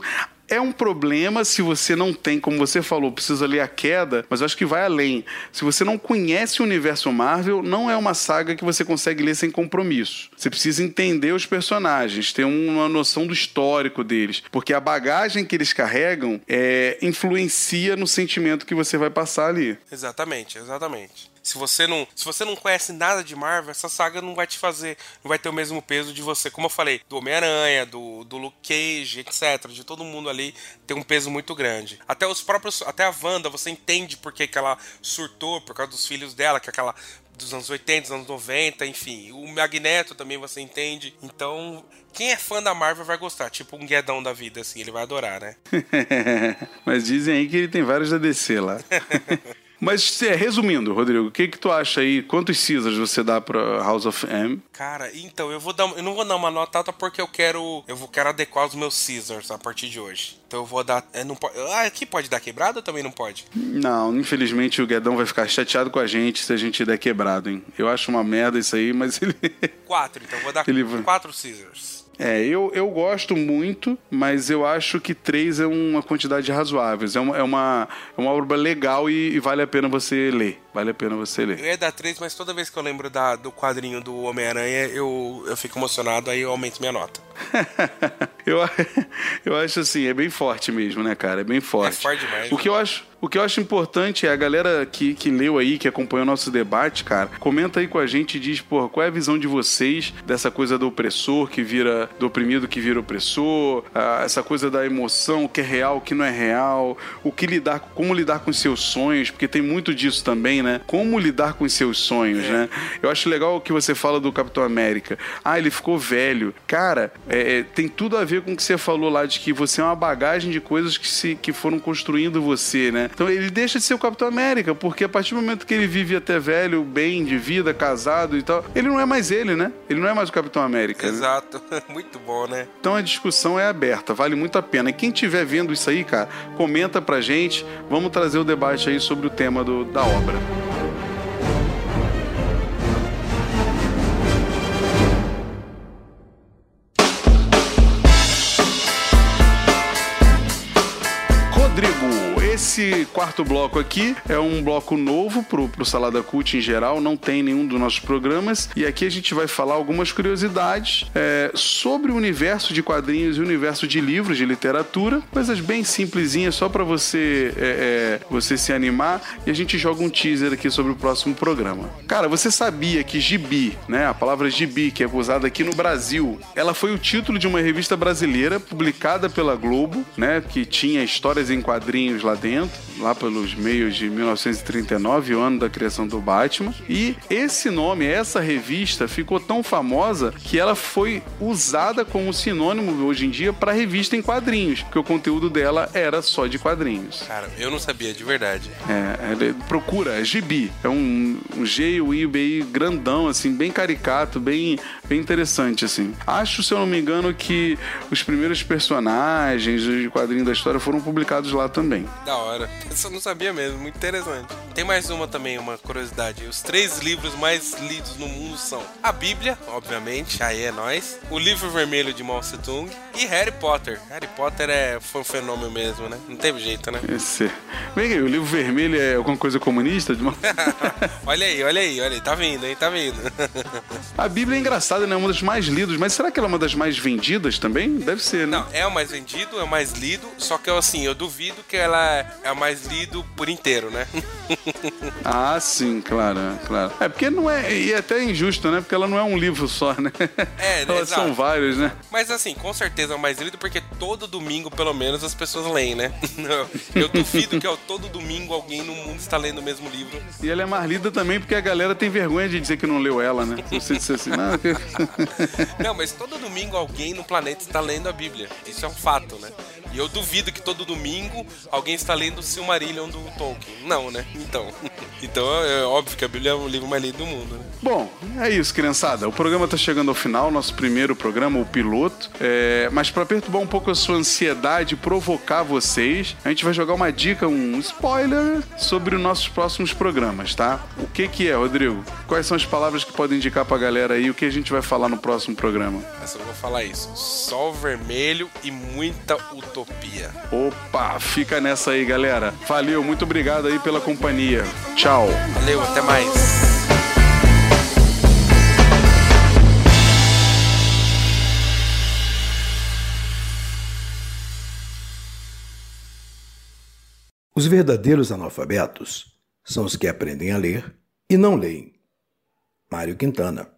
É um problema se você não tem, como você falou, precisa ler a queda, mas eu acho que vai além. Se você não conhece o universo Marvel, não é uma saga que você consegue ler sem compromisso. Você precisa entender os personagens, ter uma noção do histórico deles, porque a bagagem que eles carregam é, influencia no sentimento que você vai passar ali.
Exatamente, exatamente. Se você não, se você não conhece nada de Marvel, essa saga não vai te fazer, não vai ter o mesmo peso de você, como eu falei, do Homem-Aranha, do, do Luke Cage, etc. De todo mundo ali tem um peso muito grande. Até os próprios, até a Wanda, você entende por que, que ela surtou por causa dos filhos dela, que é aquela dos anos 80, dos anos 90, enfim. O Magneto também você entende. Então, quem é fã da Marvel vai gostar. Tipo um guedão da vida, assim, ele vai adorar, né?
Mas dizem aí que ele tem vários da DC lá. Mas, é, resumindo, Rodrigo, o que que tu acha aí? Quantos Caesars você dá pra House of M?
Cara, então, eu vou dar. Eu não vou dar uma nota alta porque eu quero. Eu vou, quero adequar os meus Caesars a partir de hoje. Então eu vou dar. É, não pode, ah, aqui pode dar quebrado ou também não pode?
Não, infelizmente o Guedão vai ficar chateado com a gente se a gente der quebrado, hein? Eu acho uma merda isso aí, mas ele.
Quatro, então eu vou dar
Ele-
quatro Caesars.
É, eu, eu gosto muito, mas eu acho que três é uma quantidade razoável. É uma, é uma, é uma obra legal e, e vale a pena você ler. Vale a pena você
Eu
ler.
ia dar três, mas toda vez que eu lembro da, do quadrinho do Homem-Aranha, eu, eu fico emocionado, aí eu aumento minha nota.
eu, eu acho assim, é bem forte mesmo, né, cara? É bem forte.
É forte demais,
O que eu acho. O que eu acho importante é a galera que, que leu aí, que acompanhou o nosso debate, cara, comenta aí com a gente e diz, porra, qual é a visão de vocês dessa coisa do opressor que vira, do oprimido que vira opressor, ah, essa coisa da emoção, o que é real, o que não é real, o que lidar, como lidar com seus sonhos, porque tem muito disso também, né? Como lidar com os seus sonhos, né? Eu acho legal o que você fala do Capitão América. Ah, ele ficou velho. Cara, é, é, tem tudo a ver com o que você falou lá, de que você é uma bagagem de coisas que, se, que foram construindo você, né? Então ele deixa de ser o Capitão América, porque a partir do momento que ele vive até velho, bem, de vida, casado e tal, ele não é mais ele, né? Ele não é mais o Capitão América. né?
Exato. Muito bom, né?
Então a discussão é aberta, vale muito a pena. E quem estiver vendo isso aí, cara, comenta pra gente. Vamos trazer o debate aí sobre o tema do- da obra. Thank you. Quarto bloco aqui é um bloco novo pro, pro Salada Cult em geral, não tem nenhum dos nossos programas. E aqui a gente vai falar algumas curiosidades é, sobre o universo de quadrinhos e o universo de livros, de literatura. Coisas bem simplesinhas, só pra você, é, é, você se animar. E a gente joga um teaser aqui sobre o próximo programa. Cara, você sabia que gibi, né? A palavra gibi, que é usada aqui no Brasil, ela foi o título de uma revista brasileira publicada pela Globo, né? Que tinha histórias em quadrinhos lá dentro, lá pelos meios de 1939, o ano da criação do Batman. E esse nome, essa revista, ficou tão famosa que ela foi usada como sinônimo hoje em dia para revista em quadrinhos, porque o conteúdo dela era só de quadrinhos.
Cara, eu não sabia, de verdade.
É, procura, é gibi. É um, um G e o I, B I grandão, assim, bem caricato, bem, bem interessante, assim. Acho, se eu não me engano, que os primeiros personagens de quadrinho da história foram publicados lá também.
Da hora. Isso eu não sabia mesmo, muito interessante. Tem mais uma também, uma curiosidade. Os três livros mais lidos no mundo são a Bíblia, obviamente, aí é nós, o livro vermelho de Mao Tse Tung e Harry Potter. Harry Potter é, foi um fenômeno mesmo, né? Não teve jeito, né?
Esse... Vem aí, o livro vermelho é alguma coisa comunista? De uma-
olha aí, olha aí, olha aí, tá vindo, hein? Tá vindo.
A Bíblia é engraçada, né? É uma das mais lidas, mas será que ela é uma das mais vendidas também? Deve ser, né?
Não, é o mais vendido, é o mais lido, só que eu, assim, eu duvido que ela é o mais lido por inteiro, né?
Ah, sim, claro, claro. É porque não é. E é até injusto, né? Porque ela não é um livro só, né?
É,
Elas são
exato.
vários, né?
Mas assim, com certeza é o mais lido porque todo domingo, pelo menos, as pessoas leem, né? Eu duvido que ó, todo domingo alguém no mundo está lendo o mesmo livro.
E ela é mais lida também porque a galera tem vergonha de dizer que não leu ela, né? Você disse assim, não,
Não, mas todo domingo alguém no planeta está lendo a Bíblia. Isso é um fato, né? E eu duvido que todo domingo alguém está lendo o Silmarillion do Tolkien. Não, né? Então. Então é óbvio que a Bíblia é o livro mais lido do mundo, né?
Bom, é isso, criançada. O programa está chegando ao final, nosso primeiro programa, o piloto. É... Mas para perturbar um pouco a sua ansiedade, provocar vocês, a gente vai jogar uma dica, um spoiler sobre os nossos próximos programas, tá? O que que é, Rodrigo? Quais são as palavras que podem indicar pra galera aí o que a gente vai falar no próximo programa?
Mas eu vou falar isso. Sol vermelho e muita utopia.
Opa, fica nessa aí, galera. Valeu, muito obrigado aí pela companhia. Tchau.
Valeu, até mais.
Os verdadeiros analfabetos são os que aprendem a ler e não leem. Mário Quintana